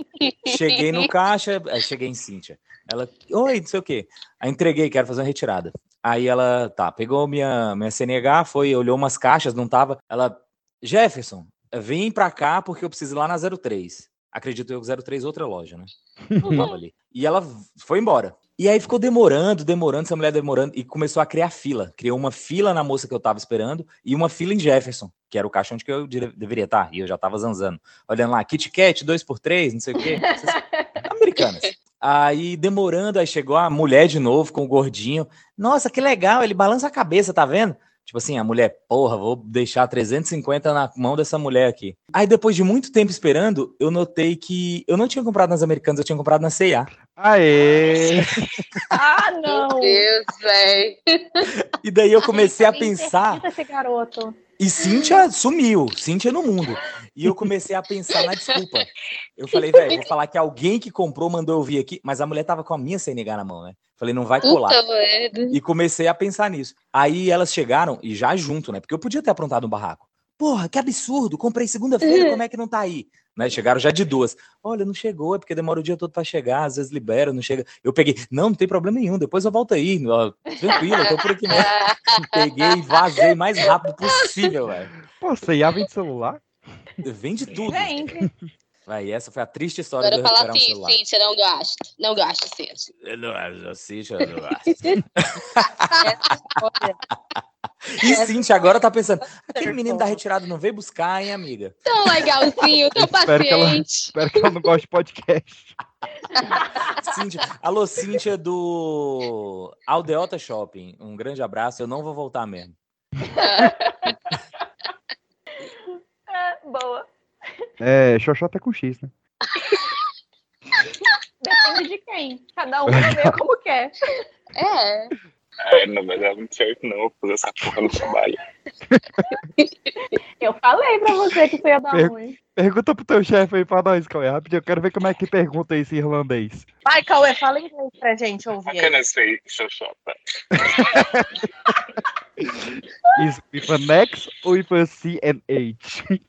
Cheguei no caixa, cheguei em Cíntia. Ela, oi, não sei o quê. Aí entreguei, quero fazer uma retirada. Aí ela, tá, pegou minha, minha CNH, foi, olhou umas caixas, não tava. Ela, Jefferson, vem pra cá porque eu preciso ir lá na 03. Acredito eu que 03 é outra loja, né? Não tava ali. E ela foi embora. E aí ficou demorando, demorando, essa mulher demorando, e começou a criar fila. Criou uma fila na moça que eu tava esperando e uma fila em Jefferson, que era o caixa onde que eu deveria estar. E eu já tava zanzando. Olhando lá, Kit Kat, 2x3, não sei o quê. Essas- Americanas. Aí demorando, aí chegou a mulher de novo com o gordinho. Nossa, que legal, ele balança a cabeça, tá vendo? Tipo assim, a mulher, porra, vou deixar 350 na mão dessa mulher aqui. Aí depois de muito tempo esperando, eu notei que eu não tinha comprado nas Americanas, eu tinha comprado na C&A. Aê! Ah, Meu não! Deus, velho. E daí eu comecei a Interdita pensar, esse garoto. E Cíntia sumiu, Cíntia no mundo. E eu comecei a pensar na desculpa. Eu falei, velho, vou falar que alguém que comprou mandou eu vir aqui, mas a mulher tava com a minha CNH na mão, né? Falei, não vai colar. Puta. E comecei a pensar nisso. Aí elas chegaram, e já junto, né? Porque eu podia ter aprontado um barraco. Porra, que absurdo, comprei segunda-feira, como é que não tá aí? Né? Chegaram já de duas. Olha, não chegou, é porque demora o dia todo pra chegar, às vezes libera, não chega. Eu peguei, não, não tem problema nenhum, depois eu volto aí, ó, tranquilo, eu tô por aqui mesmo. Peguei e vazei o mais rápido possível, velho. Pô, você ia vende celular? Vende tudo. Gente, Aí essa foi a triste história Agora de eu fala recuperar um assim, celular. Cíntia, não gasta. Não gasta, Cíntia. Eu não eu não acho. Essa história. E Cintia agora tá pensando, aquele menino da retirada não veio buscar, hein, amiga? Tão legalzinho, tão Espero que ela- paciente. Espero que ela não goste de podcast. Cíntia, alô, Cíntia do Aldeota Shopping. Um grande abraço, eu não vou voltar mesmo. é, boa. É, Xoxota é com X, né? Depende de quem. Cada um vai ver como quer. É. É, não vai dar muito certo, não. Vou fazer essa porra no trabalho. Eu falei pra você que isso ia dar Per- ruim. Pergunta pro teu chefe aí pra nós, Cauê, rapidinho. Eu quero ver como é que pergunta esse irlandês. Vai, Cauê, fala inglês pra gente ouvir. Bacana essa aí, xoxota. Is with an X ou with a C and H?